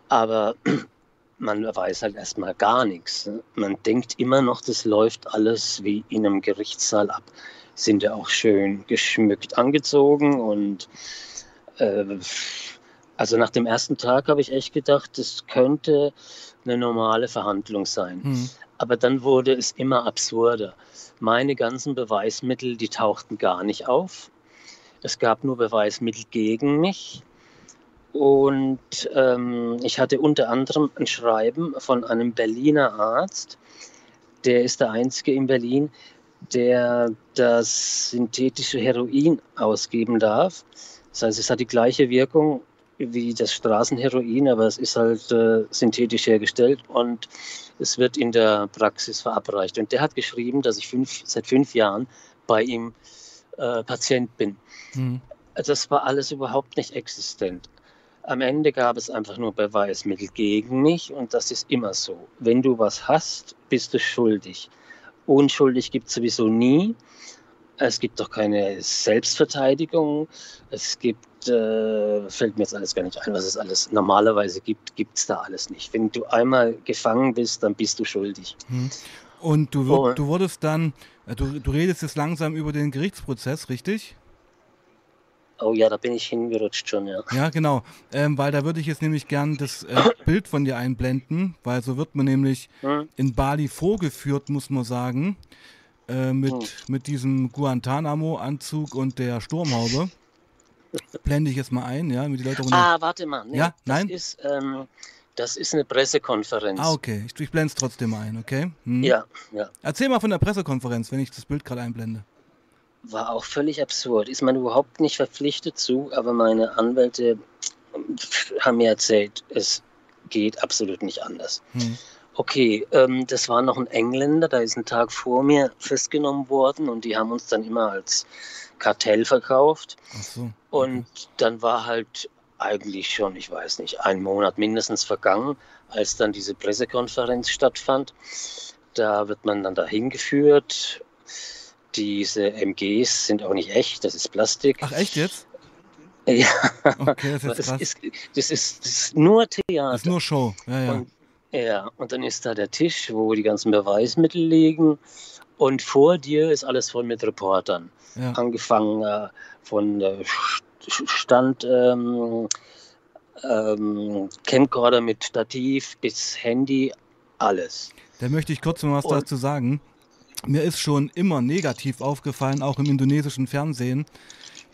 Aber [clears throat] man weiß halt erstmal gar nichts. Man denkt immer noch, das läuft alles wie in einem Gerichtssaal ab. Sind ja auch schön geschmückt angezogen und äh, also nach dem ersten Tag habe ich echt gedacht, das könnte eine normale Verhandlung sein. Mhm. Aber dann wurde es immer absurder. Meine ganzen Beweismittel, die tauchten gar nicht auf. Es gab nur Beweismittel gegen mich. Und ähm, ich hatte unter anderem ein Schreiben von einem Berliner Arzt, der ist der einzige in Berlin, der das synthetische Heroin ausgeben darf. Das heißt, es hat die gleiche Wirkung wie das Straßenheroin, aber es ist halt äh, synthetisch hergestellt und es wird in der Praxis verabreicht. Und der hat geschrieben, dass ich fünf, seit fünf Jahren bei ihm äh, Patient bin. Mhm. Das war alles überhaupt nicht existent. Am Ende gab es einfach nur Beweismittel gegen mich und das ist immer so. Wenn du was hast, bist du schuldig. Unschuldig gibt es sowieso nie. Es gibt doch keine Selbstverteidigung. Es gibt, äh, fällt mir jetzt alles gar nicht ein, was es alles normalerweise gibt, gibt es da alles nicht. Wenn du einmal gefangen bist, dann bist du schuldig. Hm. Und du, oh. du wurdest dann, äh, du, du redest jetzt langsam über den Gerichtsprozess, richtig? Oh ja, da bin ich hingerutscht schon, ja. Ja, genau. Ähm, weil da würde ich jetzt nämlich gern das äh, [coughs] Bild von dir einblenden, weil so wird man nämlich hm. in Bali vorgeführt, muss man sagen. Äh, mit, hm. mit diesem Guantanamo-Anzug und der Sturmhaube. Blende ich jetzt mal ein, ja, mit die Leute runter. Ah, warte mal. Nee, ja, nein? Das ist, ähm, das ist eine Pressekonferenz. Ah, okay. Ich, ich blende es trotzdem ein, okay? Hm. Ja, ja. Erzähl mal von der Pressekonferenz, wenn ich das Bild gerade einblende. War auch völlig absurd. Ist man überhaupt nicht verpflichtet zu, aber meine Anwälte haben mir erzählt, es geht absolut nicht anders. Hm. Okay, ähm, das war noch ein Engländer, da ist ein Tag vor mir festgenommen worden und die haben uns dann immer als Kartell verkauft. Ach so. Und dann war halt eigentlich schon, ich weiß nicht, ein Monat mindestens vergangen, als dann diese Pressekonferenz stattfand. Da wird man dann dahin geführt. Diese MGs sind auch nicht echt, das ist Plastik. Ach echt jetzt? [laughs] Ja. Okay, das ist, das ist, das ist, das ist nur Theater. Das ist nur Show. Ja, ja. Und ja, und dann ist da der Tisch, wo die ganzen Beweismittel liegen. Und vor dir ist alles voll mit Reportern. Ja. Angefangen äh, von äh, Stand ähm, ähm, Camcorder mit Stativ bis Handy, alles. Da möchte ich kurz mal was und, dazu sagen. Mir ist schon immer negativ aufgefallen, auch im indonesischen Fernsehen,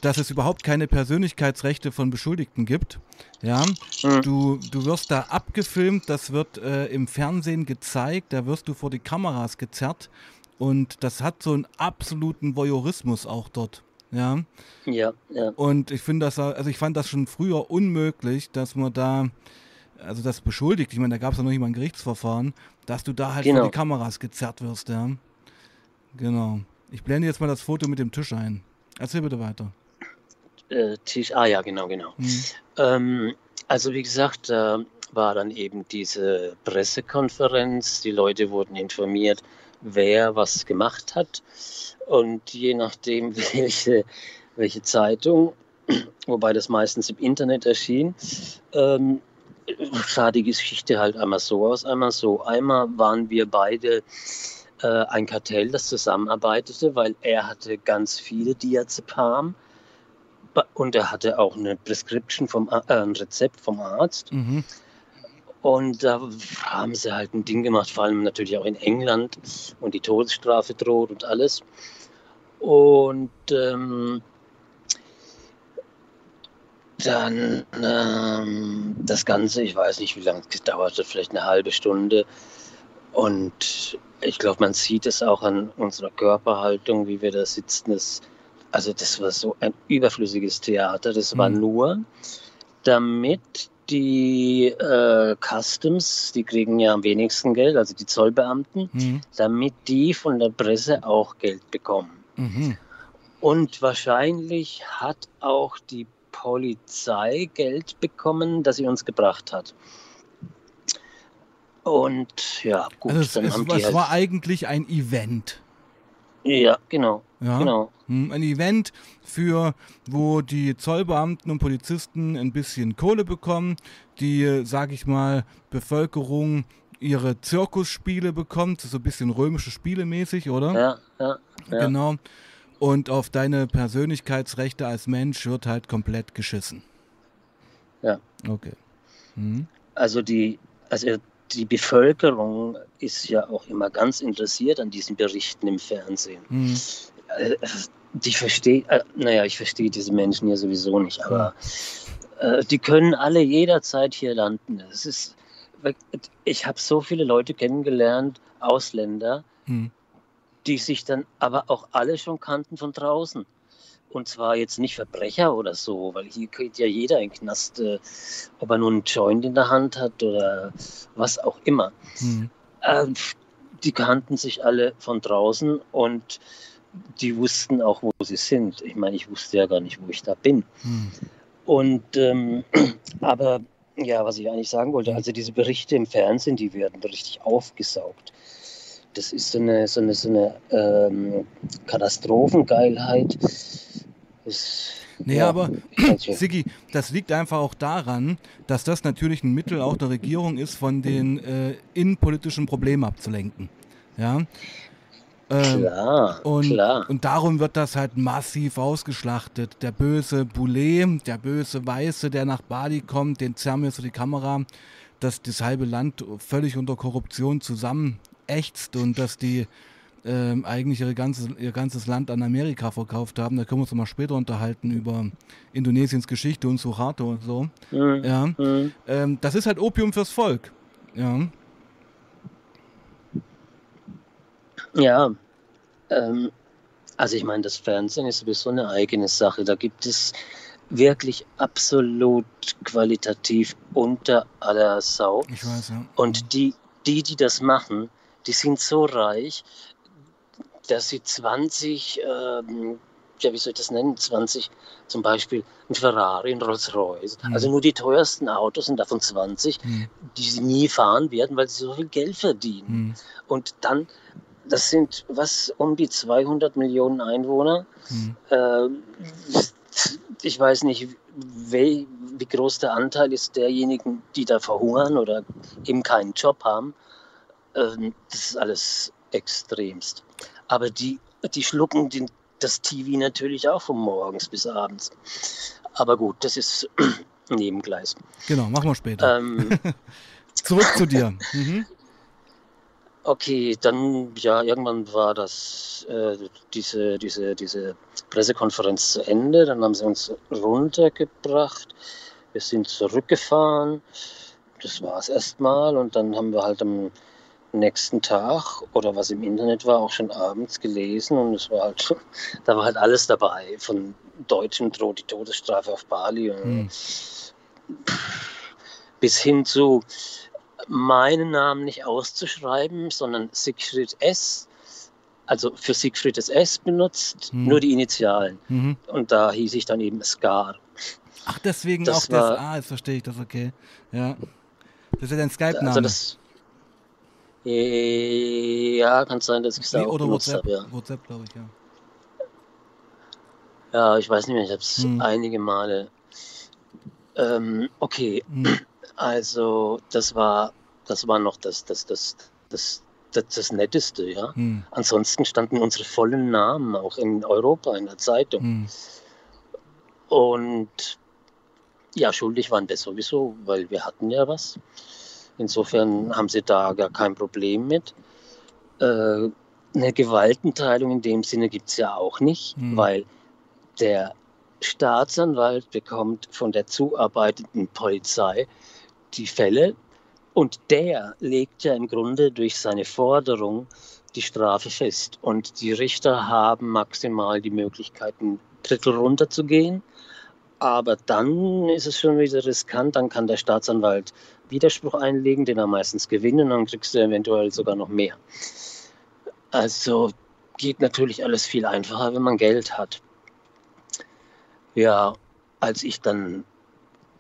dass es überhaupt keine Persönlichkeitsrechte von Beschuldigten gibt. Ja, mhm. du, du wirst da abgefilmt, das wird äh, im Fernsehen gezeigt, da wirst du vor die Kameras gezerrt und das hat so einen absoluten Voyeurismus auch dort. Ja. Ja, ja. Und ich finde das, also ich fand das schon früher unmöglich, dass man da, also das beschuldigt, ich meine, da gab es ja noch nicht mal ein Gerichtsverfahren, dass du da halt Genau. vor die Kameras gezerrt wirst, ja. Genau. Ich blende jetzt mal das Foto mit dem Tisch ein. Erzähl bitte weiter. Äh, Tisch, ah ja, genau, genau. Hm. Ähm, also wie gesagt, da war dann eben diese Pressekonferenz, die Leute wurden informiert, wer was gemacht hat und je nachdem, [laughs] welche, welche Zeitung, wobei das meistens im Internet erschien, ähm, sah die Geschichte halt einmal so aus, einmal so. Einmal waren wir beide äh, ein Kartell, das zusammenarbeitete, weil er hatte ganz viele Diazepam Ba- und er hatte auch eine Prescription vom äh, ein Rezept vom Arzt. Mhm. Und da haben sie halt ein Ding gemacht, vor allem natürlich auch in England und die Todesstrafe droht und alles. Und ähm, dann ähm, das Ganze, ich weiß nicht, wie lange es dauerte, vielleicht eine halbe Stunde. Und ich glaube, man sieht es auch an unserer Körperhaltung, wie wir da sitzen. Das, also das war so ein überflüssiges Theater. Das war Mhm. nur, damit die äh, Customs, die kriegen ja am wenigsten Geld, also die Zollbeamten, Mhm. damit die von der Presse auch Geld bekommen. Mhm. Und wahrscheinlich hat auch die Polizei Geld bekommen, das sie uns gebracht hat. Und ja, gut, Also es, dann es, haben die es halt. war eigentlich ein Event. Ja, genau, Ja? genau. Hm, Ein Event für, wo die Zollbeamten und Polizisten ein bisschen Kohle bekommen, die, sag ich mal, Bevölkerung ihre Zirkusspiele bekommt, so ein bisschen römische Spiele mäßig, oder? Ja, ja, ja. Genau. Und auf deine Persönlichkeitsrechte als Mensch wird halt komplett geschissen. Ja. Okay. Hm. Also die, also die Bevölkerung ist ja auch immer ganz interessiert an diesen Berichten im Fernsehen. Hm. Äh, die verstehe, äh, naja, ich verstehe diese Menschen ja sowieso nicht, aber äh, die können alle jederzeit hier landen. Es ist, ich habe so viele Leute kennengelernt, Ausländer, Hm. die sich dann aber auch alle schon kannten von draußen. Und zwar jetzt nicht Verbrecher oder so, weil hier geht ja jeder in den Knast, äh, ob er nun einen Joint in der Hand hat oder was auch immer. Hm. Ähm, die kannten sich alle von draußen und die wussten auch, wo sie sind. Ich meine, ich wusste ja gar nicht, wo ich da bin. Hm. Und ähm, [clears throat] aber ja, was ich eigentlich sagen wollte, also diese Berichte im Fernsehen, die werden richtig aufgesaugt. Das ist so eine, so eine, so eine ähm, Katastrophengeilheit. Das, Nee, ja, aber also, [clears throat] Siggi, das liegt einfach auch daran, dass das natürlich ein Mittel auch der Regierung ist, von den äh, innenpolitischen Problemen abzulenken. Ja. Ähm, klar, und, klar. und darum wird das halt massiv ausgeschlachtet. Der böse Boulet, der böse Weiße, der nach Bali kommt, den zerren wir so die Kamera, dass das halbe Land völlig unter Korruption zusammenächzt und dass die ähm, eigentlich ihre ganze, ihr ganzes Land an Amerika verkauft haben. Da können wir uns mal später unterhalten über Indonesiens Geschichte und Suharto und so. Hm, Ja. hm. Ähm, das ist halt Opium fürs Volk. Ja. Ja, ähm, also ich meine, das Fernsehen ist sowieso eine eigene Sache. Da gibt es wirklich absolut qualitativ unter aller Sau. Ich weiß, ja. Und die, die, die das machen, die sind so reich, dass sie 20, ähm, ja, wie soll ich das nennen? 20, zum Beispiel ein Ferrari, ein Rolls-Royce. Mhm. Also nur die teuersten Autos sind davon 20, Hm, die sie nie fahren werden, weil sie so viel Geld verdienen. hm, Und dann, das sind was, um die 200 Millionen Einwohner. Ähm, ich weiß nicht, wie, wie groß der Anteil ist derjenigen, die da verhungern oder eben keinen Job haben. Ähm, das ist alles extremst. Aber die, die schlucken den, das TV natürlich auch von morgens bis abends. Aber gut, das ist [clears throat] Nebengleis. Genau, machen wir später. Ähm, [laughs] Zurück zu dir. Mhm. Okay, dann ja, irgendwann war das äh, diese, diese, diese Pressekonferenz zu Ende. Dann haben sie uns runtergebracht. Wir sind zurückgefahren. Das war es erstmal. Und dann haben wir halt am nächsten Tag oder was im Internet war, auch schon abends gelesen und es war halt, [laughs] da war halt alles dabei. Von Deutschen droht die Todesstrafe auf Bali und hm. bis hin zu meinen Namen nicht auszuschreiben, sondern Siegfried S. Also für Siegfried S benutzt, hm. nur die Initialen. Mhm. Und da hieß ich dann eben Scar. Ach, deswegen das auch war, das A, jetzt verstehe ich das, okay. Ja. Das ist ja dein Skype-Name. Also das, ja, kann sein, dass ich es nee, da auch oder WhatsApp, habe, ja. WhatsApp, glaube ich, ja. Ja, ich weiß nicht mehr, ich habe es hm. einige Male. Ähm, okay, hm. [clears throat] also das war, das war noch das, das, das, das, das, das Netteste, ja. Hm. Ansonsten standen unsere vollen Namen auch in Europa in der Zeitung. Hm. Und ja, schuldig waren das sowieso, weil wir hatten ja was. Insofern haben sie da gar kein Problem mit. Äh, eine Gewaltenteilung in dem Sinne gibt es ja auch nicht, mhm. weil der Staatsanwalt bekommt von der zuarbeitenden Polizei die Fälle und der legt ja im Grunde durch seine Forderung die Strafe fest. Und die Richter haben maximal die Möglichkeit, ein Drittel runterzugehen. Aber dann ist es schon wieder riskant, dann kann der Staatsanwalt Widerspruch einlegen, den er meistens gewinnen, dann kriegst du eventuell sogar noch mehr. Also geht natürlich alles viel einfacher, wenn man Geld hat. Ja, als ich dann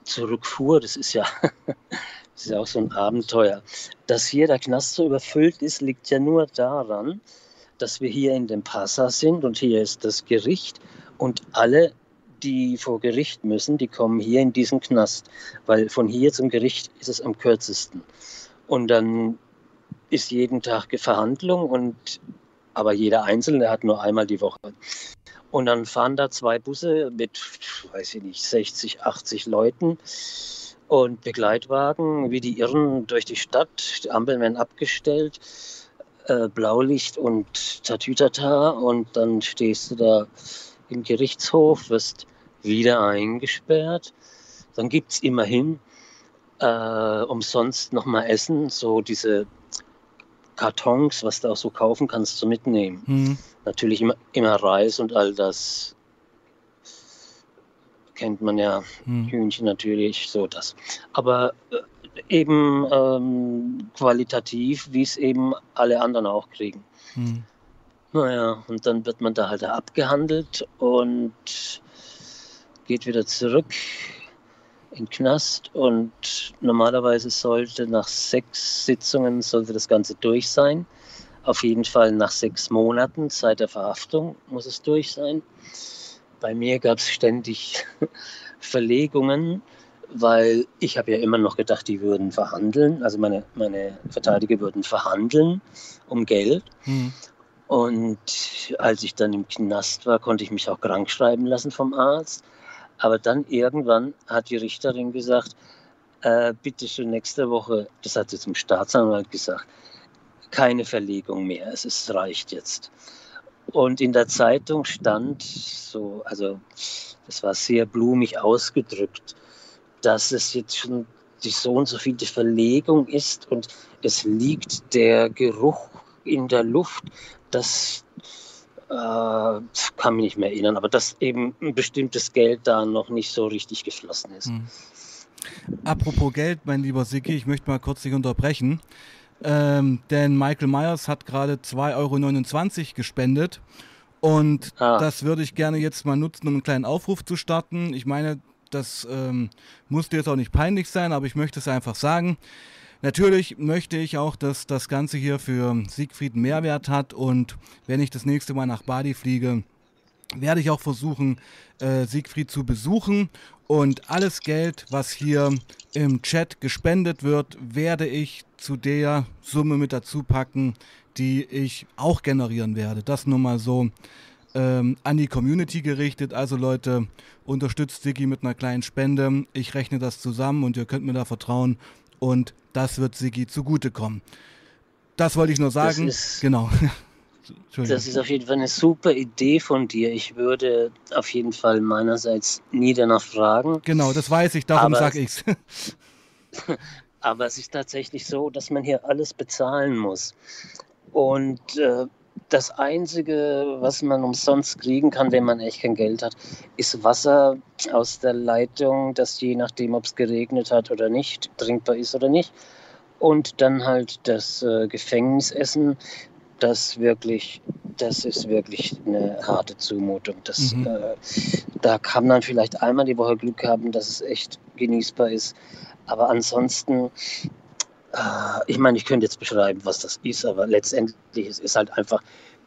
zurückfuhr, das ist ja, [laughs] das ist ja auch so ein Abenteuer. Dass hier der Knast so überfüllt ist, liegt ja nur daran, dass wir hier in dem Passa sind und hier ist das Gericht und alle die vor Gericht müssen, die kommen hier in diesen Knast, weil von hier zum Gericht ist es am kürzesten. Und dann ist jeden Tag Verhandlung und aber jeder Einzelne hat nur einmal die Woche. Und dann fahren da zwei Busse mit, weiß ich nicht, 60, 80 Leuten und Begleitwagen wie die Irren durch die Stadt. Die Ampeln werden abgestellt, äh, Blaulicht und Tatütata und dann stehst du da im Gerichtshof, wirst wieder eingesperrt. Dann gibt es immerhin äh, umsonst nochmal Essen, so diese Kartons, was du auch so kaufen kannst, zu mitnehmen. Mhm. Natürlich immer, immer Reis und all das kennt man ja. Mhm. Hühnchen natürlich, so das. Aber äh, eben ähm, qualitativ, wie es eben alle anderen auch kriegen. Mhm. Naja, und dann wird man da halt abgehandelt und geht wieder zurück in den Knast und normalerweise sollte nach sechs Sitzungen sollte das Ganze durch sein. Auf jeden Fall nach sechs Monaten seit der Verhaftung muss es durch sein. Bei mir gab es ständig [laughs] Verlegungen, weil ich habe ja immer noch gedacht, die würden verhandeln, also meine, meine Verteidiger würden verhandeln um Geld. Mhm. Und als ich dann im Knast war, konnte ich mich auch krank schreiben lassen vom Arzt. Aber dann irgendwann hat die Richterin gesagt, äh, bitte schon nächste Woche, das hat sie zum Staatsanwalt gesagt, keine Verlegung mehr, es ist, reicht jetzt. Und in der Zeitung stand so, also das war sehr blumig ausgedrückt, dass es jetzt schon die so und so vielte Verlegung ist und es liegt der Geruch in der Luft, dass äh, kann mich nicht mehr erinnern, aber dass eben ein bestimmtes Geld da noch nicht so richtig geflossen ist. Hm. Apropos Geld, mein lieber Siki, ich möchte mal kurz dich unterbrechen. Ähm, denn Michael Myers hat gerade 2,29 Euro gespendet. Und ah. das würde ich gerne jetzt mal nutzen, um einen kleinen Aufruf zu starten. Ich meine, das ähm, muss dir jetzt auch nicht peinlich sein, aber ich möchte es einfach sagen. Natürlich möchte ich auch, dass das Ganze hier für Siegfried Mehrwert hat und wenn ich das nächste Mal nach Badi fliege, werde ich auch versuchen, äh, Siegfried zu besuchen. Und alles Geld, was hier im Chat gespendet wird, werde ich zu der Summe mit dazu packen, die ich auch generieren werde. Das nur mal so ähm, an die Community gerichtet. Also Leute, unterstützt Sigi mit einer kleinen Spende. Ich rechne das zusammen und ihr könnt mir da vertrauen und das wird Sigi zugutekommen. Das wollte ich nur sagen. Das ist, genau. [laughs] das ist auf jeden Fall eine super Idee von dir. Ich würde auf jeden Fall meinerseits nie danach fragen. Genau, das weiß ich, darum sage ich es. [laughs] [laughs] Aber es ist tatsächlich so, dass man hier alles bezahlen muss. Und äh, das Einzige, was man umsonst kriegen kann, wenn man echt kein Geld hat, ist Wasser aus der Leitung, das je nachdem, ob es geregnet hat oder nicht, trinkbar ist oder nicht. Und dann halt das äh, Gefängnisessen, das wirklich, das ist wirklich eine harte Zumutung. Das, mhm. äh, da kann man vielleicht einmal die Woche Glück haben, dass es echt genießbar ist. Aber ansonsten ich meine, ich könnte jetzt beschreiben, was das ist, aber letztendlich ist es halt einfach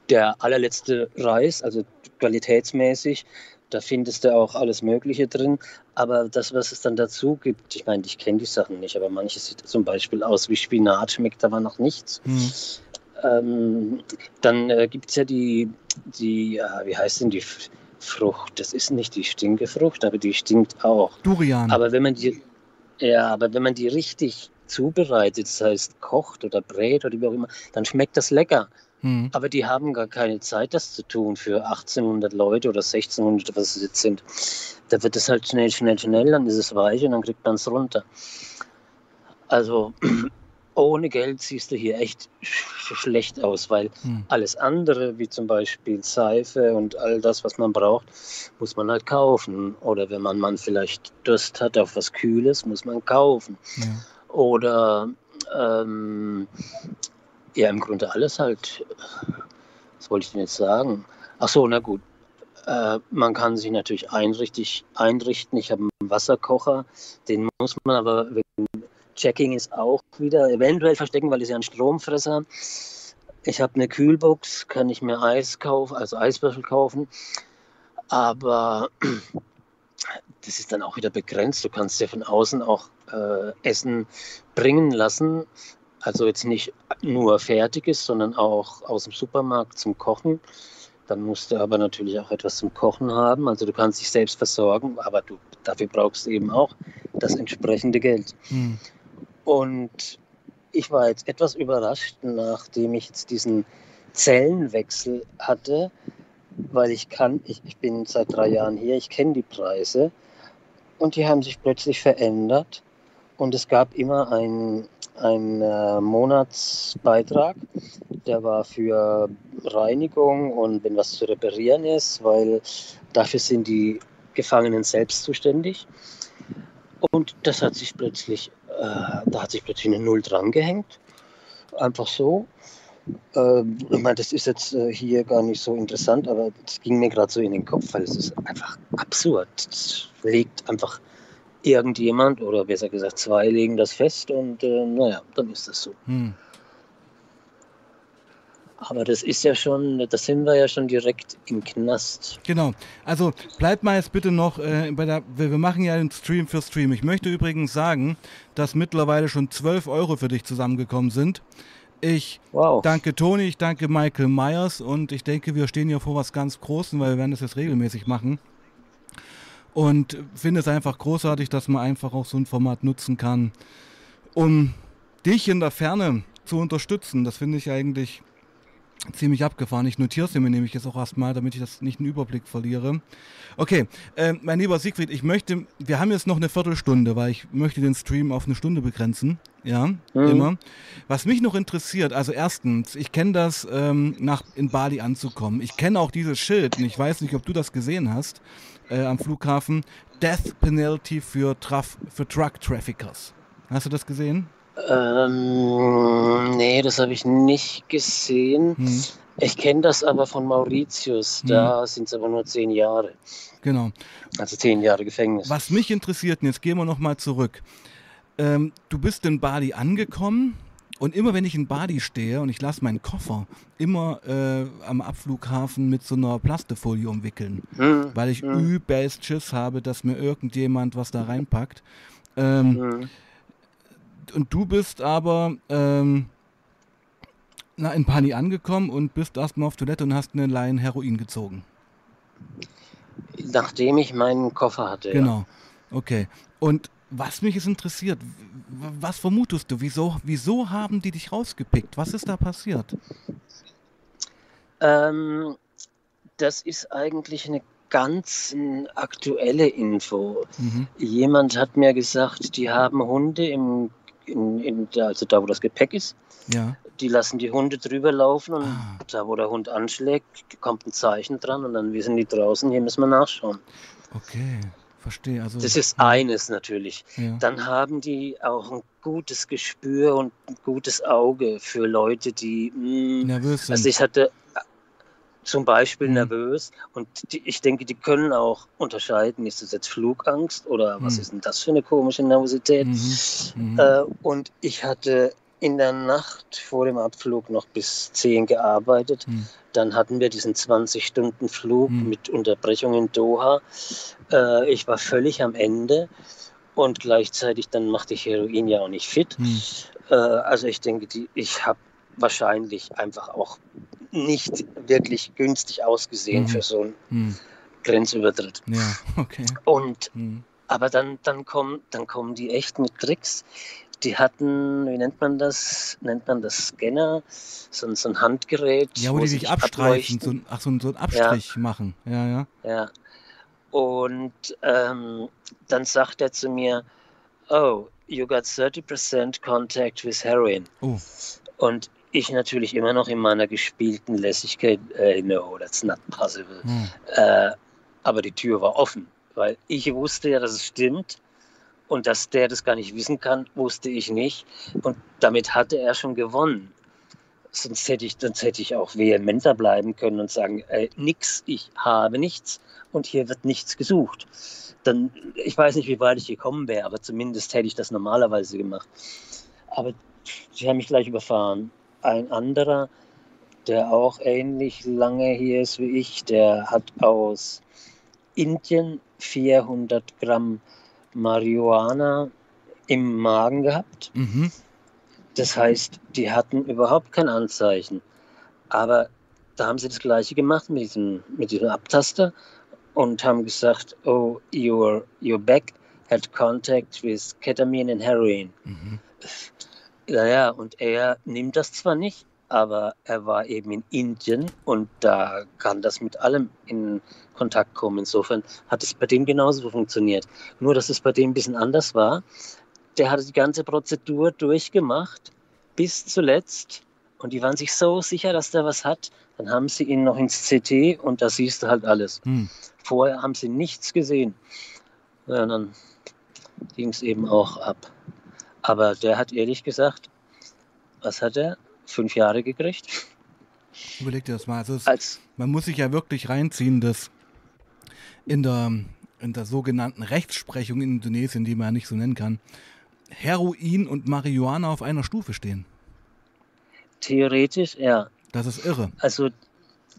der allerletzte Reis, also qualitätsmäßig. Da findest du auch alles Mögliche drin. Aber das, was es dann dazu gibt, ich meine, ich kenne die Sachen nicht, aber manches sieht zum Beispiel aus wie Spinat, schmeckt aber noch nichts. Mhm. Ähm, dann äh, gibt es ja die, die äh, wie heißt denn die Frucht? Das ist nicht die Stinkefrucht, aber die stinkt auch. Durian. Aber wenn man die, ja, aber wenn man die richtig zubereitet, das heißt kocht oder brät oder wie auch immer, dann schmeckt das lecker. Mhm. Aber die haben gar keine Zeit, das zu tun für 1800 Leute oder 1600, was es jetzt sind. Da wird es halt schnell, schnell, schnell, dann ist es weich und dann kriegt man es runter. Also [clears throat] ohne Geld siehst du hier echt schlecht aus, weil hm. alles andere, wie zum Beispiel Seife und all das, was man braucht, muss man halt kaufen. Oder wenn man, man vielleicht Durst hat auf was Kühles, muss man kaufen. Ja. Oder ähm, ja, im Grunde alles halt. Was wollte ich denn jetzt sagen? Ach so, na gut. Äh, man kann sich natürlich einrichten. Ich habe einen Wasserkocher, den muss man aber, Checking ist auch wieder eventuell verstecken, weil es ja ein Stromfresser. Ich habe eine Kühlbox, kann ich mir Eis kaufen, also Eiswürfel kaufen. Aber [clears throat] das ist dann auch wieder begrenzt. Du kannst ja von außen auch äh, Essen bringen lassen. Also jetzt nicht nur fertiges, sondern auch aus dem Supermarkt zum Kochen. Dann musst du aber natürlich auch etwas zum Kochen haben. Also du kannst dich selbst versorgen, aber du, dafür brauchst du eben auch das entsprechende Geld. Hm. Und ich war jetzt etwas überrascht, nachdem ich jetzt diesen Zellenwechsel hatte, weil ich kann, ich, ich bin seit drei Jahren hier, ich kenne die Preise und die haben sich plötzlich verändert und es gab immer einen äh, Monatsbeitrag, der war für Reinigung und wenn was zu reparieren ist, weil dafür sind die Gefangenen selbst zuständig. Und das hat sich plötzlich, äh, da hat sich plötzlich eine Null drangehängt. Einfach so. Ähm, ich meine, das ist jetzt äh, hier gar nicht so interessant, aber es ging mir gerade so in den Kopf, weil es ist einfach absurd. Es legt einfach irgendjemand oder besser gesagt zwei legen das fest und äh, naja, dann ist das so. Hm. Aber das ist ja schon, das sind wir ja schon direkt im Knast. Genau. Also bleibt mal jetzt bitte noch äh, bei der, wir machen ja den Stream für Stream. Ich möchte übrigens sagen, dass mittlerweile schon 12 Euro für dich zusammengekommen sind. Ich wow. danke Toni, ich danke Michael Myers und ich denke, wir stehen hier vor was ganz Großem, weil wir werden das jetzt regelmäßig machen. Und finde es einfach großartig, dass man einfach auch so ein Format nutzen kann, um dich in der Ferne zu unterstützen. Das finde ich eigentlich ziemlich abgefahren. Ich notiere es mir nämlich jetzt auch erstmal, damit ich das nicht einen Überblick verliere. Okay, äh, mein lieber Siegfried, ich möchte, wir haben jetzt noch eine Viertelstunde, weil ich möchte den Stream auf eine Stunde begrenzen. Ja, mhm. immer. Was mich noch interessiert, also erstens, ich kenne das, ähm, nach in Bali anzukommen. Ich kenne auch dieses Schild und ich weiß nicht, ob du das gesehen hast äh, am Flughafen. Death Penalty für, Traf für Truck Traffickers. Hast du das gesehen? Ähm, nee, das habe ich nicht gesehen. Hm. Ich kenne das aber von Mauritius. Da hm. sind es aber nur zehn Jahre. Genau. Also zehn Jahre Gefängnis. Was mich interessiert, und jetzt gehen wir nochmal zurück. Ähm, du bist in Bali angekommen und immer wenn ich in Bali stehe und ich lasse meinen Koffer immer äh, am Abflughafen mit so einer Plastefolie umwickeln, hm. weil ich hm. übelst Schiss habe, dass mir irgendjemand was da reinpackt. Ähm, hm und du bist aber ähm, na, in Pani angekommen und bist erstmal auf Toilette und hast eine Laien Heroin gezogen. Nachdem ich meinen Koffer hatte. Genau. Ja. Okay. Und was mich jetzt interessiert, was vermutest du? Wieso, wieso haben die dich rausgepickt? Was ist da passiert? Ähm, das ist eigentlich eine ganz aktuelle Info. Mhm. Jemand hat mir gesagt, die haben Hunde im in, in also da, wo das Gepäck ist. Ja. Die lassen die Hunde drüber laufen und Ah. da, wo der Hund anschlägt, kommt ein Zeichen dran und dann wissen die draußen, hier müssen wir nachschauen. Okay, verstehe. Also, Das ist eines natürlich. ja. Dann haben die auch ein gutes Gespür und ein gutes Auge für Leute, die mh, nervös sind. Also ich hatte äh, zum Beispiel Mhm. nervös und die, ich denke, die können auch unterscheiden, ist das jetzt Flugangst oder was Mhm. ist denn das für eine komische Nervosität? Mhm. Mhm. Äh, und ich hatte in der Nacht vor dem Abflug noch bis 10 gearbeitet. Mhm. Dann hatten wir diesen 20-Stunden-Flug Mhm. mit Unterbrechung in Doha. Äh, ich war völlig am Ende und gleichzeitig dann machte ich Heroin ja auch nicht fit. Mhm. Äh, also ich denke, die, ich habe wahrscheinlich einfach auch nicht wirklich günstig ausgesehen Mhm. für so einen Mhm. Grenzübertritt. Ja, okay. Und Mhm. aber dann, dann, kommen, dann kommen die echt mit Tricks. Die hatten, wie nennt man das? Nennt man das Scanner? So, ein- so ein Handgerät. Ja, wo die sie dich abstreichen, so, ein- ach, so, ein- so ein Abstrich machen. Ja, ja. Ja. Und ähm, dann sagt er zu mir, oh, you got 30% contact with heroin. Oh, Und ich natürlich immer noch in meiner gespielten Lässigkeit, äh, no, that's not possible. hm. Äh, aber die Tür war offen, weil ich wusste ja, dass es stimmt. Und dass der das gar nicht wissen kann, wusste ich nicht. Und damit hatte er schon gewonnen. Sonst hätte ich, sonst hätte ich auch vehementer bleiben können und sagen, äh, nix, ich habe nichts und hier wird nichts gesucht. Dann, ich weiß nicht, wie weit ich gekommen wäre, aber zumindest hätte ich das normalerweise gemacht. Aber sie haben mich gleich überfahren. Ein anderer, der auch ähnlich lange hier ist wie ich, der hat aus Indien 400 Gramm Marihuana im Magen gehabt. Mhm. Das heißt, die hatten überhaupt kein Anzeichen. Aber da haben sie das Gleiche gemacht mit diesem, mit diesem Abtaster und haben gesagt, oh, your, your back had contact with ketamine and heroin. Mhm. Naja, und er nimmt das zwar nicht, aber er war eben in Indien und da kann das mit allem in Kontakt kommen. Insofern hat es bei dem genauso funktioniert. Nur, dass es bei dem ein bisschen anders war. Der hatte die ganze Prozedur durchgemacht bis zuletzt und die waren sich so sicher, dass der was hat. Dann haben sie ihn noch ins CT und da siehst du halt alles. Hm. Vorher haben sie nichts gesehen. Ja, dann ging es eben auch ab. Aber der hat ehrlich gesagt, was hat er? Fünf Jahre gekriegt? Überleg dir das mal. Also es, Als, man muss sich ja wirklich reinziehen, dass in der, in der sogenannten Rechtsprechung in Indonesien, die man ja nicht so nennen kann, Heroin und Marihuana auf einer Stufe stehen. theoretisch, ja. Das ist irre. Also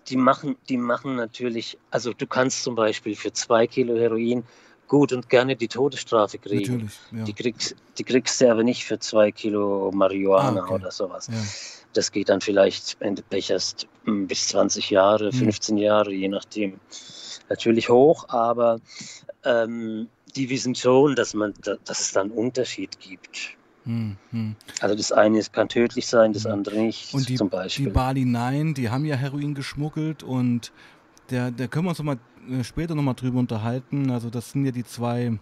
die machen, die machen natürlich, also du kannst zum Beispiel für zwei Kilo Heroin gut und gerne die Todesstrafe kriegen. Natürlich. Ja. Die, kriegst, die kriegst du aber nicht für zwei Kilo Marihuana Ah, okay. oder sowas. Ja. Das geht dann vielleicht, wenn du Pech hast, m, bis 20 Jahre, Hm. 15 Jahre, je nachdem. Natürlich hoch, aber ähm, die wissen schon, dass, man, da- dass es da einen Unterschied gibt. Hm, hm. Also das eine kann tödlich sein, das Mhm. andere nicht, Und die, zum die Beispiel. Bali 9, die haben ja Heroin geschmuggelt und der, da können wir uns noch mal, äh, später nochmal drüber unterhalten. Also das sind ja die zwei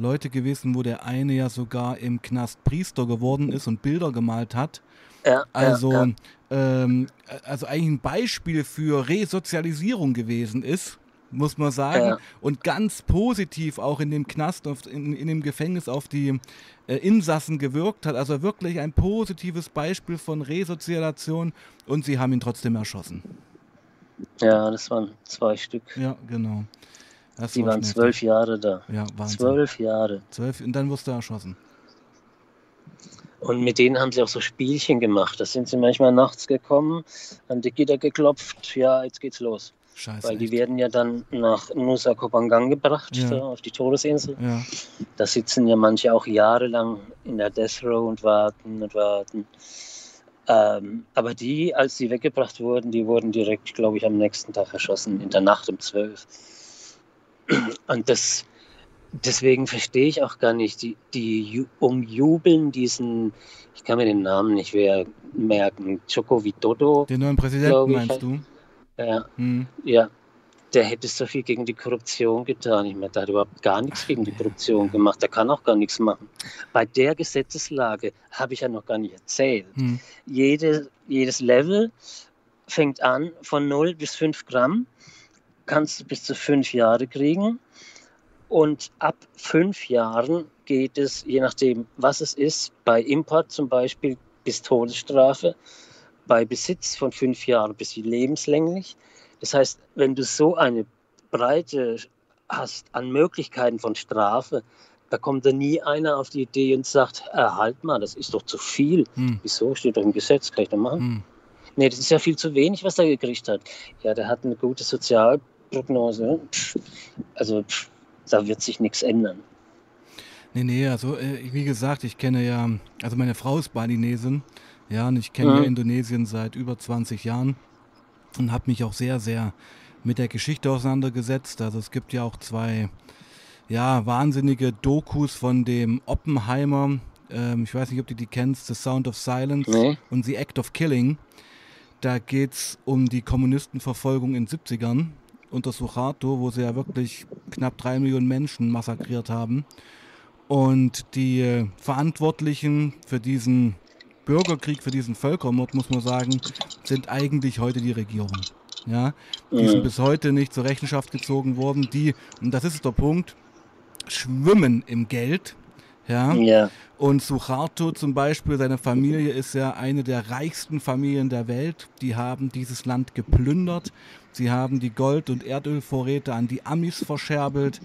Leute gewesen, wo der eine ja sogar im Knast Priester geworden ist und Bilder gemalt hat. ja, Also, ja, ja. Ähm, also eigentlich ein Beispiel für Resozialisierung gewesen ist, muss man sagen. Und ganz positiv auch in dem Knast, auf, in, in dem Gefängnis auf die äh, Insassen gewirkt hat. Also wirklich ein positives Beispiel von Resozialisation und sie haben ihn trotzdem erschossen. ja, das waren zwei Stück. Ja, genau. Das Die war waren zwölf. Jahre da. Ja, Wahnsinn. Zwölf Jahre. Zwölf und dann wirst du erschossen. Und mit denen haben sie auch so Spielchen gemacht. Da sind sie manchmal nachts gekommen, an die Gitter geklopft. Ja, jetzt geht's los. Scheiße. Weil die echt. werden ja dann nach Nusa Kopangang gebracht, Ja. da auf die Todesinsel. Ja, Da sitzen ja manche auch jahrelang in der Death Row und warten und warten. Ähm, aber die, als sie weggebracht wurden, die wurden direkt, glaube ich, am nächsten Tag erschossen, in der Nacht um zwölf. Und das, deswegen verstehe ich auch gar nicht, die, die ju- umjubeln diesen, ich kann mir den Namen nicht mehr merken, Joko Widodo. den neuen Präsidenten meinst halt. du? Ja, Hm. ja. der hätte so viel gegen die Korruption getan. Ich meine, der hat überhaupt gar nichts gegen die Korruption gemacht. Der kann auch gar nichts machen. Bei der Gesetzeslage habe ich ja noch gar nicht erzählt. Hm. Jede, jedes Level fängt an von 0 bis 5 Gramm, kannst du bis zu 5 Jahre kriegen. Und ab 5 Jahren geht es, je nachdem, was es ist, bei Import zum Beispiel bis Todesstrafe, bei Besitz von 5 Jahren bis lebenslänglich das heißt, wenn du so eine Breite hast an Möglichkeiten von Strafe, da kommt da nie einer auf die Idee und sagt, halt mal, das ist doch zu viel. Hm. Wieso? Steht doch im Gesetz, kann ich doch machen. Hm. Nee, das ist ja viel zu wenig, was er gekriegt hat. Ja, der hat eine gute Sozialprognose. Pff, also da wird sich nichts ändern. Nee, nee, also äh, wie gesagt, ich kenne ja, also meine Frau ist Balinesin, ja, und ich kenne mhm. ja Indonesien seit über 20 Jahren und habe mich auch sehr, sehr mit der Geschichte auseinandergesetzt. Also es gibt ja auch zwei ja, wahnsinnige Dokus von dem Oppenheimer. Ähm, ich weiß nicht, ob du die kennst, The Sound of Silence nee. und The Act of Killing. Da geht es um die Kommunistenverfolgung in den 70ern unter Suharto, wo sie ja wirklich knapp drei Millionen Menschen massakriert haben. Und die äh, Verantwortlichen für diesen Bürgerkrieg, für diesen Völkermord, muss man sagen, sind eigentlich heute die Regierung. Ja, die mhm. sind bis heute nicht zur Rechenschaft gezogen worden. Die, und das ist der Punkt, schwimmen im Geld. Ja. ja. Und Suharto zum Beispiel, seine Familie ist ja eine der reichsten Familien der Welt. Die haben dieses Land geplündert. Sie haben die Gold- und Erdölvorräte an die Amis verscherbelt.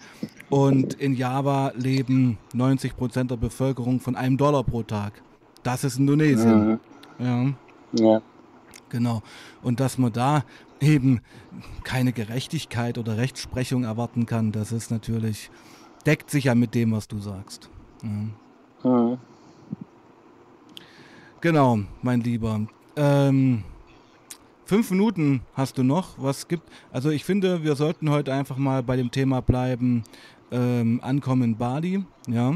Und in Java leben 90 Prozent der Bevölkerung von einem Dollar pro Tag. Das ist Indonesien. Mhm. Ja. ja. Genau. Und dass man da eben keine Gerechtigkeit oder Rechtsprechung erwarten kann, das ist natürlich, deckt sich ja mit dem, was du sagst. Ja. Mhm. Genau, mein Lieber. Ähm, fünf Minuten hast du noch. Was gibt? Also ich finde, wir sollten heute einfach mal bei dem Thema bleiben. Ähm, Ankommen in Bali, ja.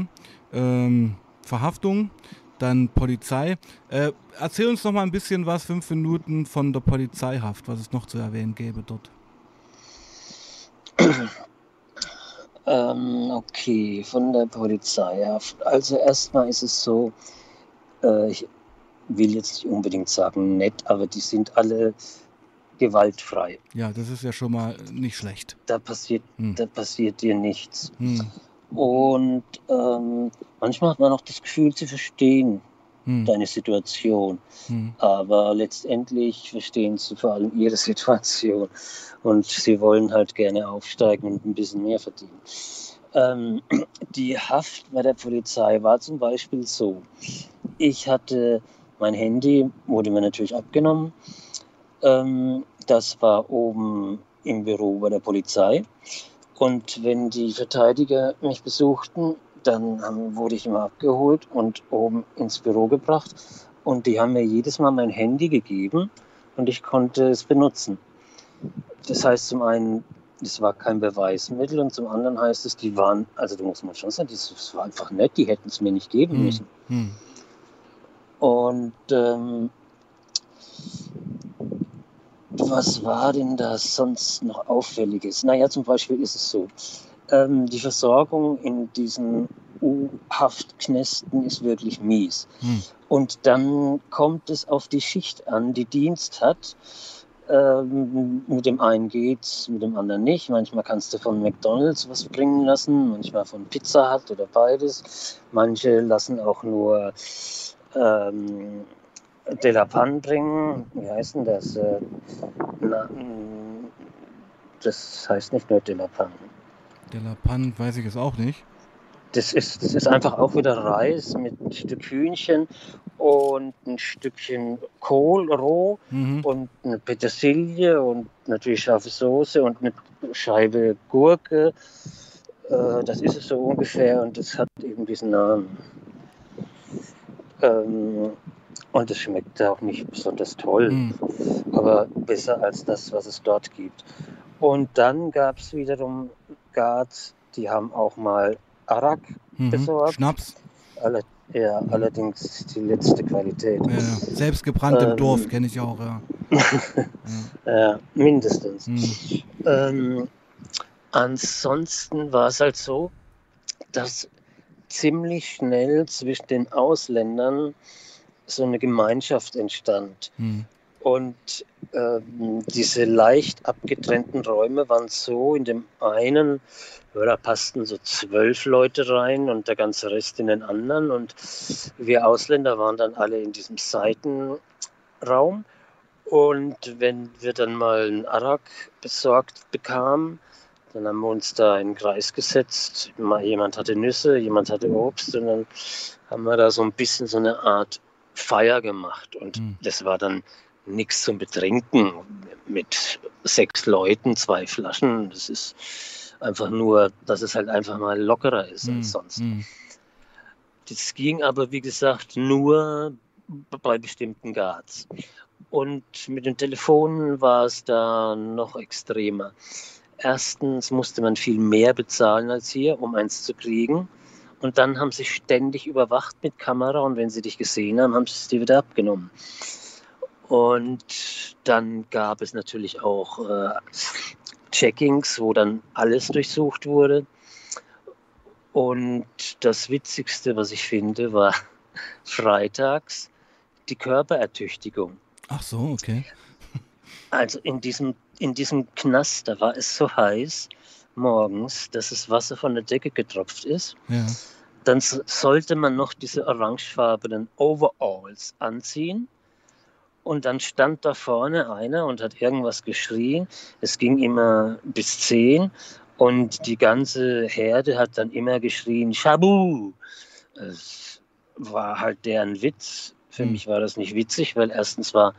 Ähm, Verhaftung dann Polizei. Äh, erzähl uns noch mal ein bisschen was, fünf Minuten von der Polizeihaft, was es noch zu erwähnen gäbe dort. [clears throat] Ähm, okay, von der Polizeihaft. Also erstmal ist es so, äh, ich will jetzt nicht unbedingt sagen nett, aber die sind alle gewaltfrei. Ja, das ist ja schon mal nicht schlecht. Da passiert, hm. da passiert dir nichts. Hm. Und ähm, manchmal hat man auch das Gefühl zu verstehen, hm. deine Situation. Hm. Aber letztendlich verstehen sie vor allem ihre [laughs] Situation. Und sie wollen halt gerne aufsteigen und ein bisschen mehr verdienen. Ähm, [clears throat] die Haft bei der Polizei war zum Beispiel so. Ich hatte mein Handy, wurde mir natürlich abgenommen. Ähm, das war oben im Büro bei der Polizei. Und wenn die Verteidiger mich besuchten, dann haben, wurde ich immer abgeholt und oben ins Büro gebracht. Und die haben mir jedes Mal mein Handy gegeben und ich konnte es benutzen. Das heißt zum einen, das war kein Beweismittel und zum anderen heißt es, die waren, also da muss man schon sagen, das war einfach nett, die hätten es mir nicht geben hm, müssen. Hm. Und ähm, was war denn da sonst noch Auffälliges? Naja, zum Beispiel ist es so, ähm, die Versorgung in diesen U-Haftknästen ist wirklich mies. Hm. Und dann kommt es auf die Schicht an, die Dienst hat. Ähm, mit dem einen geht's, mit dem anderen nicht. Manchmal kannst du von McDonalds was bringen lassen, manchmal von Pizza Hut oder beides. Manche lassen auch nur ähm, De La Pan bringen. Wie heißt denn das? Äh, na, mm, das heißt nicht nur De La Pan. De La Pan weiß ich es auch nicht. Das ist, das ist einfach auch wieder Reis mit Stück Hühnchen und ein Stückchen Kohl roh mhm. und eine Petersilie und natürlich scharfe Soße und eine Scheibe Gurke. Äh, das ist es so ungefähr und das hat eben diesen Namen. Ähm, und es schmeckt auch nicht besonders toll, mhm. aber besser als das, was es dort gibt. Und dann gab es wiederum Guards, die haben auch mal Arak mhm. besorgt. Schnaps. Alle, ja, allerdings die letzte Qualität. Ja, selbst gebrannt ähm, im Dorf kenne ich auch, ja. [laughs] ja, mindestens. Mhm. Ähm, ansonsten war es halt so, dass ziemlich schnell zwischen den Ausländern so eine Gemeinschaft entstand. Mhm. Und ähm, diese leicht abgetrennten Räume waren so, in dem einen, ja, da passten so zwölf Leute rein und der ganze Rest in den anderen. Und wir Ausländer waren dann alle in diesem Seitenraum. Und wenn wir dann mal einen Arak besorgt bekamen, dann haben wir uns da in den Kreis gesetzt. Jemand hatte Nüsse, jemand hatte Obst und dann haben wir da so ein bisschen so eine Art Feier gemacht. Und mhm. das war dann nichts zum Betrinken mit sechs Leuten, zwei Flaschen. Das ist einfach nur, dass es halt einfach mal lockerer ist mhm. als sonst. Mhm. Das ging aber, wie gesagt, nur bei bestimmten Guards. Und mit dem Telefon war es da noch extremer. Erstens musste man viel mehr bezahlen als hier, um eins zu kriegen. Und dann haben sie ständig überwacht mit Kamera und wenn sie dich gesehen haben, haben sie es dir wieder abgenommen. Und dann gab es natürlich auch äh, Checkings, wo dann alles durchsucht wurde. Und das Witzigste, was ich finde, war [laughs] freitags die Körperertüchtigung. Ach so, okay. Also in diesem, in diesem Knast, da war es so heiß morgens, dass das Wasser von der Decke getropft ist. Ja. Dann sollte man noch diese orangefarbenen Overalls anziehen. Und dann stand da vorne einer und hat irgendwas geschrien. Es ging immer bis zehn und die ganze Herde hat dann immer geschrien, Shabu. Es war halt deren Witz. Für hm. mich war das nicht witzig, weil erstens war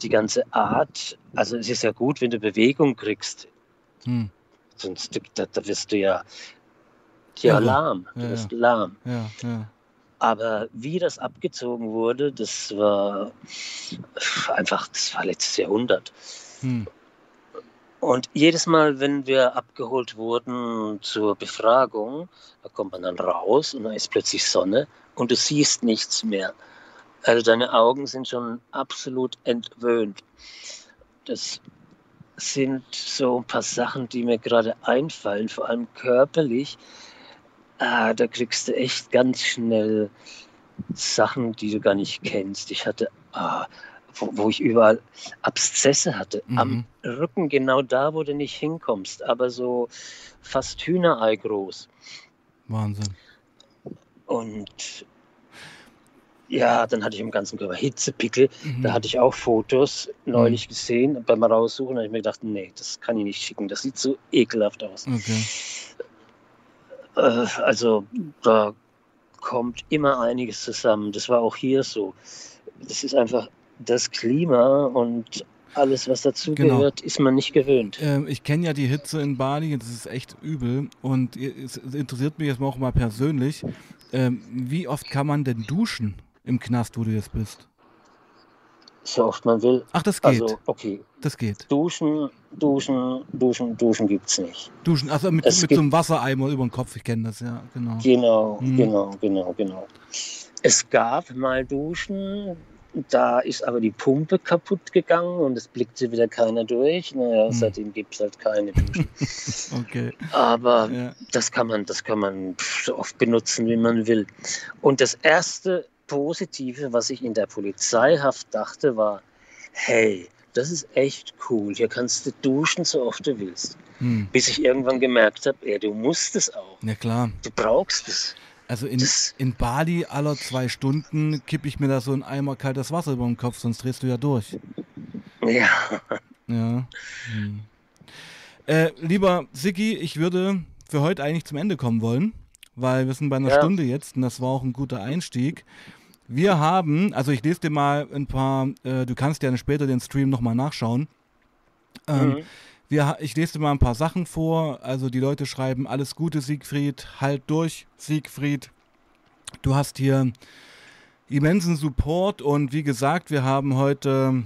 die ganze Art, also es ist ja gut, wenn du Bewegung kriegst. Hm. Sonst da, da wirst du ja, ja, lahm. Du ja, wirst lahm. Ja, ja. Aber wie das abgezogen wurde, das war einfach, das war letztes Jahrhundert. Hm. Und jedes Mal, wenn wir abgeholt wurden zur Befragung, da kommt man dann raus und da ist plötzlich Sonne und du siehst nichts mehr. Also deine Augen sind schon absolut entwöhnt. Das sind so ein paar Sachen, die mir gerade einfallen, vor allem körperlich. Ah, da kriegst du echt ganz schnell Sachen, die du gar nicht kennst. Ich hatte, ah, wo, wo, ich überall Abszesse hatte, mhm. am Rücken, genau da, wo du nicht hinkommst, aber so fast Hühnerei groß. Wahnsinn. Und ja, dann hatte ich im ganzen Körper Hitzepickel. Mhm. Da hatte ich auch Fotos neulich mhm. gesehen. Beim Raussuchen habe ich mir gedacht, nee, das kann ich nicht schicken. Das sieht so ekelhaft aus. Okay. Äh, also da kommt immer einiges zusammen. Das war auch hier so. Das ist einfach das Klima und alles, was dazugehört, genau. ist man nicht gewöhnt. Ähm, ich kenne ja die Hitze in Bali, das ist echt übel. Und es interessiert mich jetzt auch mal persönlich, ähm, wie oft kann man denn duschen? Im Knast, wo du jetzt bist? So oft man will. Ach, das geht. Also, okay. Das geht. Duschen, duschen, duschen, duschen gibt es nicht. Duschen, also mit, mit so einem Wassereimer über den Kopf, ich kenne das, ja, genau. Genau, hm. genau, genau, genau. Es gab mal Duschen, da ist aber die Pumpe kaputt gegangen und es blickte wieder keiner durch. Naja, hm. seitdem gibt es halt keine Duschen. [laughs] okay. Aber ja. das kann man, das kann man so oft benutzen, wie man will. Und das erste Positive, was ich in der Polizeihaft dachte, war, hey, das ist echt cool. Hier kannst du duschen, so oft du willst. Hm. Bis ich irgendwann gemerkt habe, ja, du musst es auch. Ja, klar. Du brauchst es. Also in, in Bali aller zwei Stunden kippe ich mir da so ein Eimer kaltes Wasser über den Kopf, sonst drehst du ja durch. Ja. Ja. Hm. Äh, lieber Sigi, ich würde für heute eigentlich zum Ende kommen wollen, weil wir sind bei einer ja. Stunde jetzt und das war auch ein guter Einstieg. Wir haben, also ich lese dir mal ein paar, äh, du kannst ja später den Stream nochmal nachschauen. Ähm, mhm. wir, ich lese dir mal ein paar Sachen vor. Also die Leute schreiben, alles Gute Siegfried, halt durch Siegfried. Du hast hier immensen Support und wie gesagt, wir haben heute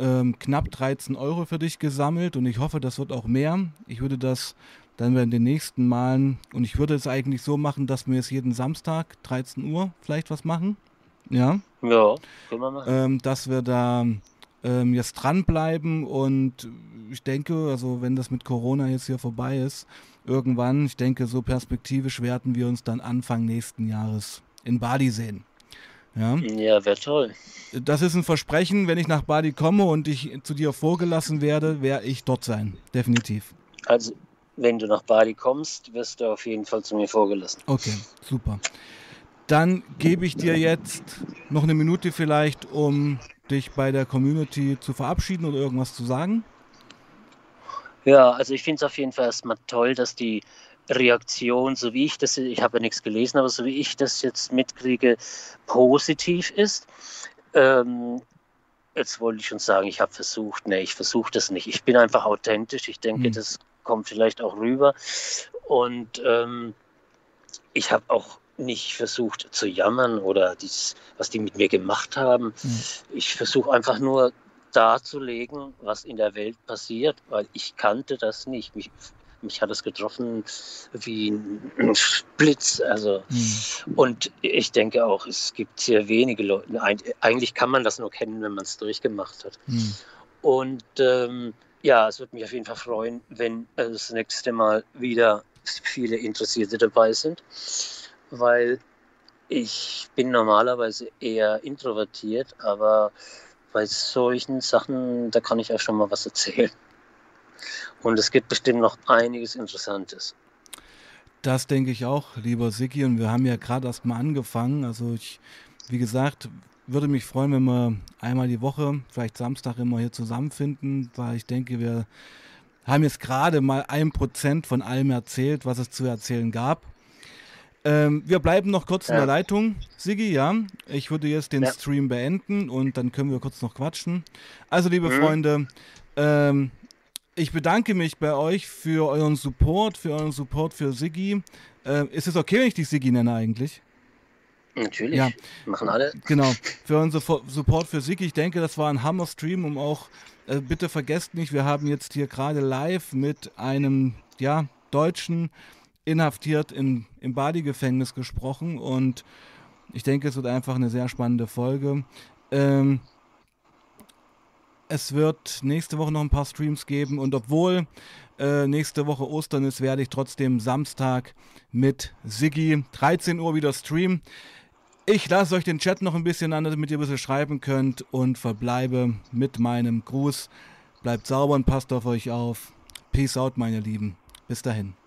ähm, knapp 13 Euro für dich gesammelt und ich hoffe, das wird auch mehr. Ich würde das dann in den nächsten Malen und ich würde es eigentlich so machen, dass wir es jeden Samstag 13 Uhr vielleicht was machen. Ja. Ja, können wir machen. Ähm, dass wir da ähm, jetzt dranbleiben und ich denke, also wenn das mit Corona jetzt hier vorbei ist, irgendwann, ich denke, so perspektivisch werden wir uns dann Anfang nächsten Jahres in Bali sehen. Ja, ja wäre toll. Das ist ein Versprechen, wenn ich nach Bali komme und ich zu dir vorgelassen werde, werde ich dort sein, definitiv. Also, wenn du nach Bali kommst, wirst du auf jeden Fall zu mir vorgelassen. Okay, super. Dann gebe ich dir jetzt noch eine Minute vielleicht, um dich bei der Community zu verabschieden oder irgendwas zu sagen. Ja, also ich finde es auf jeden Fall erstmal toll, dass die Reaktion, so wie ich das, ich habe ja nichts gelesen, aber so wie ich das jetzt mitkriege, positiv ist. Ähm, jetzt wollte ich schon sagen, ich habe versucht, nee, ich versuche das nicht. Ich bin einfach authentisch. Ich denke, mhm. das kommt vielleicht auch rüber. Und ähm, ich habe auch nicht versucht zu jammern oder dies, was die mit mir gemacht haben. Mhm. Ich versuche einfach nur darzulegen, was in der Welt passiert, weil ich kannte das nicht. Mich, mich hat es getroffen wie ein Blitz. Also, mhm. Und ich denke auch, es gibt sehr wenige Leute. Eigentlich kann man das nur kennen, wenn man es durchgemacht hat. Mhm. Und ähm, ja, es würde mich auf jeden Fall freuen, wenn das nächste Mal wieder viele Interessierte dabei sind, weil ich bin normalerweise eher introvertiert, aber bei solchen Sachen, da kann ich auch schon mal was erzählen. Und es gibt bestimmt noch einiges Interessantes. Das denke ich auch, lieber Siki. Und wir haben ja gerade erst mal angefangen. Also ich, wie gesagt, würde mich freuen, wenn wir einmal die Woche, vielleicht Samstag immer hier zusammenfinden, weil ich denke, wir haben jetzt gerade mal ein Prozent von allem erzählt, was es zu erzählen gab. Ähm, wir bleiben noch kurz in der Leitung, Sigi, ja. Ich würde jetzt den ja. Stream beenden und dann können wir kurz noch quatschen. Also, liebe mhm. Freunde, ähm, ich bedanke mich bei euch für euren Support, für euren Support für Sigi. Äh, ist es okay, wenn ich dich Sigi nenne eigentlich? Natürlich. Ja. Machen alle. Genau. [laughs] Für unseren Support für Sigi. Ich denke, das war ein Hammer-Stream, um auch, äh, bitte vergesst nicht, wir haben jetzt hier gerade live mit einem, ja, Deutschen inhaftiert in, im Badi-Gefängnis gesprochen und ich denke, es wird einfach eine sehr spannende Folge. Ähm, es wird nächste Woche noch ein paar Streams geben und obwohl äh, nächste Woche Ostern ist, werde ich trotzdem Samstag mit Siggi 13 Uhr wieder streamen. Ich lasse euch den Chat noch ein bisschen an, damit ihr ein bisschen schreiben könnt und verbleibe mit meinem Gruß. Bleibt sauber und passt auf euch auf. Peace out, meine Lieben. Bis dahin.